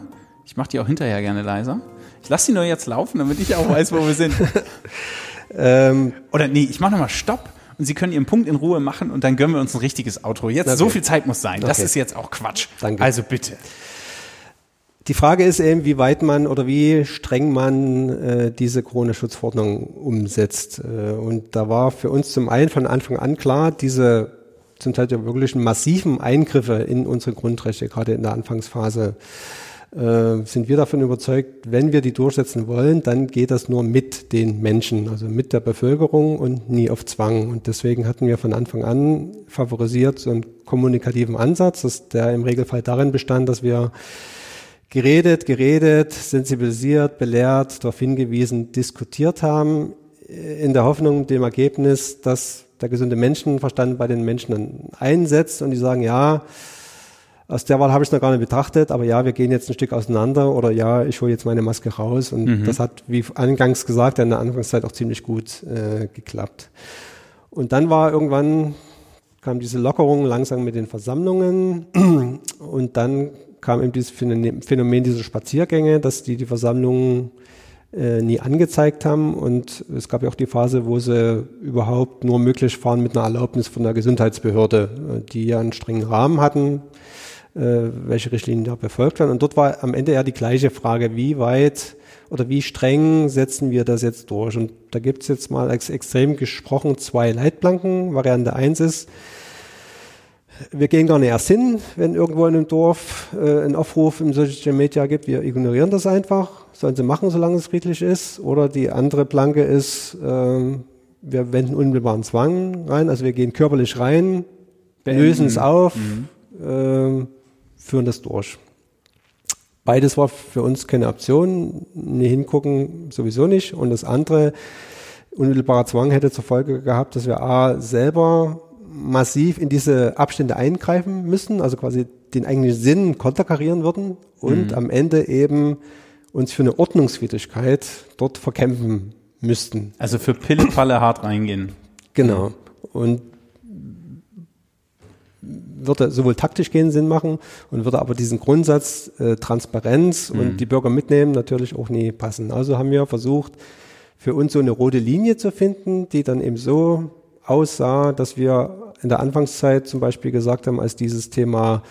Ich mache die auch hinterher gerne leiser. Ich lasse sie nur jetzt laufen, damit ich auch weiß, wo wir sind. ähm, Oder nee, ich mache nochmal Stopp und Sie können Ihren Punkt in Ruhe machen und dann gönnen wir uns ein richtiges Outro. Jetzt, okay. so viel Zeit muss sein. Das okay. ist jetzt auch Quatsch. Danke. Also bitte. Die Frage ist eben, wie weit man oder wie streng man äh, diese Corona-Schutzverordnung umsetzt. Äh, und da war für uns zum einen von Anfang an klar, diese zum Teil ja wirklich massiven Eingriffe in unsere Grundrechte, gerade in der Anfangsphase, äh, sind wir davon überzeugt, wenn wir die durchsetzen wollen, dann geht das nur mit den Menschen, also mit der Bevölkerung und nie auf Zwang. Und deswegen hatten wir von Anfang an favorisiert so einen kommunikativen Ansatz, dass der im Regelfall darin bestand, dass wir geredet, geredet, sensibilisiert, belehrt, darauf hingewiesen, diskutiert haben, in der Hoffnung, dem Ergebnis, dass der gesunde Menschenverstand bei den Menschen einsetzt und die sagen, ja, aus der Wahl habe ich es noch gar nicht betrachtet, aber ja, wir gehen jetzt ein Stück auseinander oder ja, ich hole jetzt meine Maske raus. Und mhm. das hat, wie eingangs gesagt, in der Anfangszeit auch ziemlich gut äh, geklappt. Und dann war irgendwann, kam diese Lockerung langsam mit den Versammlungen und dann kam eben dieses Phänomen dieser Spaziergänge, dass die die Versammlungen äh, nie angezeigt haben. Und es gab ja auch die Phase, wo sie überhaupt nur möglich fahren mit einer Erlaubnis von der Gesundheitsbehörde, äh, die ja einen strengen Rahmen hatten welche Richtlinien da befolgt werden. Und dort war am Ende ja die gleiche Frage, wie weit oder wie streng setzen wir das jetzt durch? Und da gibt es jetzt mal ex extrem gesprochen zwei Leitplanken. Variante eins ist, wir gehen gar nicht erst hin, wenn irgendwo in einem Dorf äh, ein Aufruf im Social Media gibt, wir ignorieren das einfach, sollen sie machen, solange es friedlich ist. Oder die andere Planke ist, äh, wir wenden unmittelbaren Zwang rein, also wir gehen körperlich rein, lösen es auf, mhm. äh, führen das durch. Beides war für uns keine Option. Nie hingucken sowieso nicht. Und das andere, unmittelbarer Zwang hätte zur Folge gehabt, dass wir A, selber massiv in diese Abstände eingreifen müssen, also quasi den eigentlichen Sinn konterkarieren würden und mhm. am Ende eben uns für eine Ordnungswidrigkeit dort verkämpfen müssten. Also für Pillepalle hart reingehen. Genau. Und würde sowohl taktisch keinen Sinn machen und würde aber diesen Grundsatz äh, Transparenz mhm. und die Bürger mitnehmen natürlich auch nie passen. Also haben wir versucht, für uns so eine rote Linie zu finden, die dann eben so aussah, dass wir in der Anfangszeit zum Beispiel gesagt haben, als dieses Thema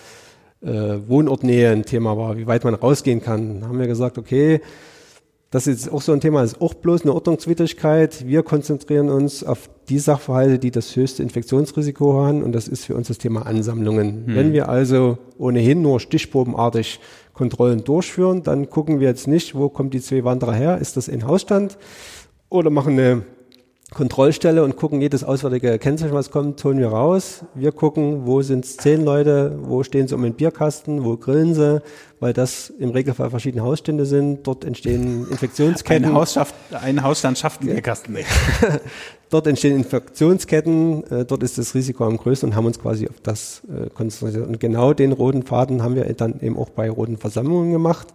äh, Wohnortnähe ein Thema war, wie weit man rausgehen kann, haben wir gesagt, okay, das ist auch so ein Thema, das ist auch bloß eine Ordnungswidrigkeit. Wir konzentrieren uns auf die Sachverhalte, die das höchste Infektionsrisiko haben und das ist für uns das Thema Ansammlungen. Hm. Wenn wir also ohnehin nur stichprobenartig Kontrollen durchführen, dann gucken wir jetzt nicht, wo kommen die zwei Wanderer her, ist das in Hausstand oder machen eine Kontrollstelle und gucken jedes auswärtige Kennzeichen, was kommt, holen wir raus. Wir gucken, wo sind zehn Leute, wo stehen sie um den Bierkasten, wo grillen sie, weil das im Regelfall verschiedene Hausstände sind. Dort entstehen Infektionsketten. Ein, Haus schafft, ein Hausstand schafft einen Bierkasten nicht. dort entstehen Infektionsketten, äh, dort ist das Risiko am größten und haben uns quasi auf das äh, konzentriert. Und genau den roten Faden haben wir dann eben auch bei roten Versammlungen gemacht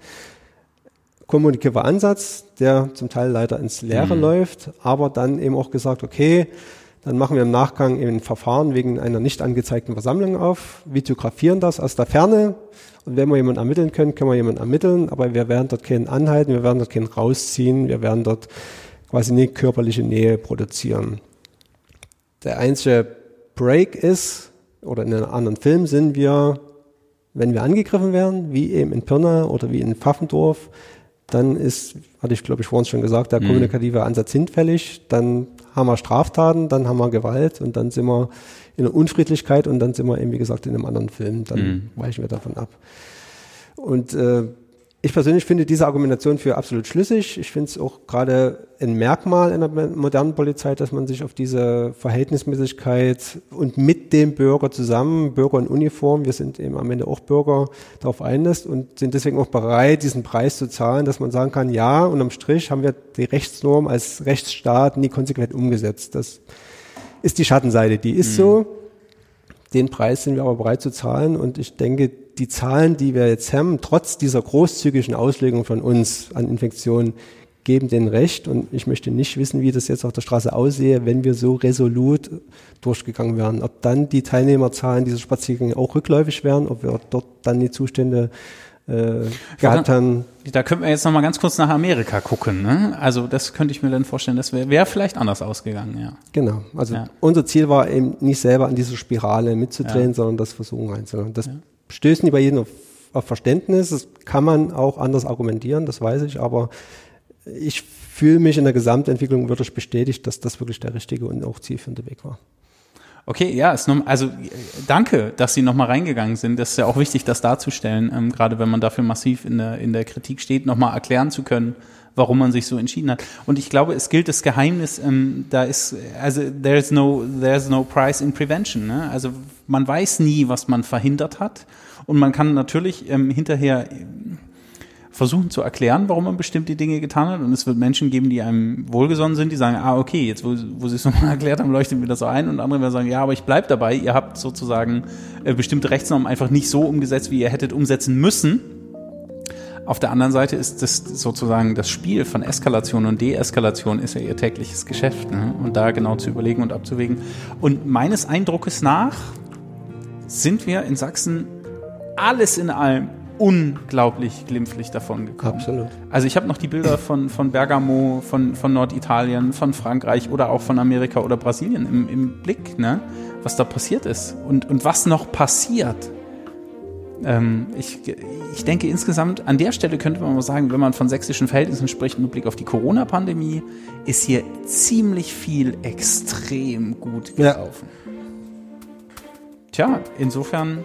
kommunikativer Ansatz, der zum Teil leider ins Leere mhm. läuft, aber dann eben auch gesagt, okay, dann machen wir im Nachgang eben ein Verfahren wegen einer nicht angezeigten Versammlung auf, videografieren das aus der Ferne und wenn wir jemanden ermitteln können, können wir jemanden ermitteln, aber wir werden dort keinen anhalten, wir werden dort keinen rausziehen, wir werden dort quasi nie körperliche Nähe produzieren. Der einzige Break ist, oder in einem anderen Film sind wir, wenn wir angegriffen werden, wie eben in Pirna oder wie in Pfaffendorf, dann ist, hatte ich glaube ich vorhin schon gesagt, der mhm. kommunikative Ansatz hinfällig, dann haben wir Straftaten, dann haben wir Gewalt und dann sind wir in der Unfriedlichkeit und dann sind wir eben, wie gesagt, in einem anderen Film, dann mhm. weichen wir davon ab. Und äh, Ich persönlich finde diese Argumentation für absolut schlüssig. Ich finde es auch gerade ein Merkmal in der modernen Polizei, dass man sich auf diese Verhältnismäßigkeit und mit dem Bürger zusammen, Bürger in Uniform, wir sind eben am Ende auch Bürger, darauf einlässt und sind deswegen auch bereit, diesen Preis zu zahlen, dass man sagen kann, ja, unterm Strich haben wir die Rechtsnorm als Rechtsstaat nie konsequent umgesetzt. Das ist die Schattenseite, die ist mhm. so. Den Preis sind wir aber bereit zu zahlen und ich denke, die Zahlen, die wir jetzt haben, trotz dieser großzügigen Auslegung von uns an Infektionen, geben den recht. Und ich möchte nicht wissen, wie das jetzt auf der Straße aussehe, wenn wir so resolut durchgegangen wären. Ob dann die Teilnehmerzahlen dieser Spaziergänge auch rückläufig wären, ob wir dort dann die Zustände äh, gehabt haben. Da könnten wir jetzt noch mal ganz kurz nach Amerika gucken. Ne? Also das könnte ich mir dann vorstellen, das wäre wär vielleicht anders ausgegangen. Ja. Genau. Also ja. unser Ziel war eben nicht selber an dieser Spirale mitzudrehen, ja. sondern das versuchen einzuhalten. Das ja stößt nicht bei jedem auf, auf Verständnis. Das kann man auch anders argumentieren, das weiß ich, aber ich fühle mich in der Gesamtentwicklung wirklich bestätigt, dass das wirklich der richtige und auch zielführende Weg war. Okay, ja, ist noch, also danke, dass Sie nochmal reingegangen sind. Das ist ja auch wichtig, das darzustellen, ähm, gerade wenn man dafür massiv in der, in der Kritik steht, nochmal erklären zu können, warum man sich so entschieden hat. Und ich glaube, es gilt das Geheimnis, ähm, da ist, also there's no, there's no price in prevention. Ne? Also man weiß nie, was man verhindert hat. Und man kann natürlich ähm, hinterher versuchen zu erklären, warum man bestimmte Dinge getan hat. Und es wird Menschen geben, die einem wohlgesonnen sind, die sagen, ah, okay, jetzt wo, wo sie es nochmal erklärt haben, leuchtet mir das so ein. Und andere werden sagen, ja, aber ich bleib dabei, ihr habt sozusagen äh, bestimmte Rechtsnormen einfach nicht so umgesetzt, wie ihr hättet umsetzen müssen. Auf der anderen Seite ist das sozusagen das Spiel von Eskalation und Deeskalation ist ja ihr tägliches Geschäft. Ne? Und da genau zu überlegen und abzuwägen. Und meines Eindruckes nach sind wir in Sachsen alles in allem unglaublich glimpflich davon gekommen. Absolut. Also ich habe noch die Bilder von, von Bergamo, von, von Norditalien, von Frankreich oder auch von Amerika oder Brasilien im, im Blick, ne? was da passiert ist und, und was noch passiert. Ähm, ich, ich denke insgesamt, an der Stelle könnte man mal sagen, wenn man von sächsischen Verhältnissen spricht, mit Blick auf die Corona-Pandemie, ist hier ziemlich viel extrem gut gelaufen. Ja. Tja, insofern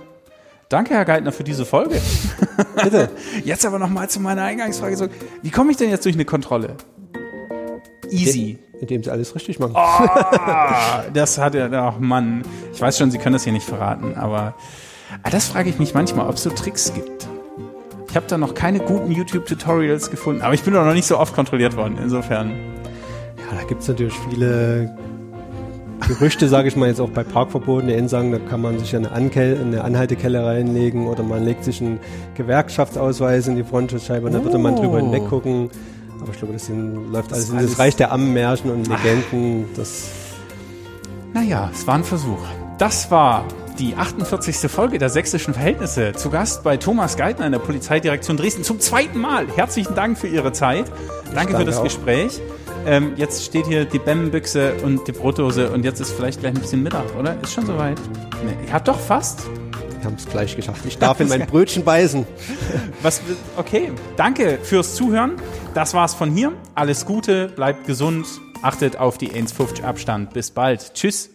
Danke, Herr Geithner, für diese Folge. Bitte. Jetzt aber nochmal zu meiner Eingangsfrage. So, wie komme ich denn jetzt durch eine Kontrolle? Easy. Indem Sie alles richtig machen. Oh, das hat ja, ach Mann. Ich weiß schon, Sie können das hier nicht verraten, aber Ah, das frage ich mich manchmal, ob es so Tricks gibt. Ich habe da noch keine guten YouTube-Tutorials gefunden, aber ich bin doch noch nicht so oft kontrolliert worden, insofern. Ja, da gibt es natürlich viele Gerüchte, sage ich mal jetzt auch bei Parkverboten, die sagen, da kann man sich eine, Ankel eine Anhaltekelle reinlegen oder man legt sich einen Gewerkschaftsausweis in die Frontschutzscheibe und oh. da würde man drüber hinweg gucken. Aber ich glaube, das sind, läuft alles in das Reich der Ammenmärchen und Legenden. Das naja, es war ein Versuch. Das war die 48. Folge der sächsischen Verhältnisse. Zu Gast bei Thomas Geithner in der Polizeidirektion Dresden zum zweiten Mal. Herzlichen Dank für Ihre Zeit. Danke, danke für das auch. Gespräch. Ähm, jetzt steht hier die Bämmenbüchse und die Brotdose und jetzt ist vielleicht gleich ein bisschen Mittag, oder? Ist schon soweit? Nee, habt doch fast. Wir haben es gleich geschafft. Ich darf in mein Brötchen beißen. Was, okay, danke fürs Zuhören. Das war's von hier. Alles Gute, bleibt gesund, achtet auf die 1,50 Abstand. Bis bald. Tschüss.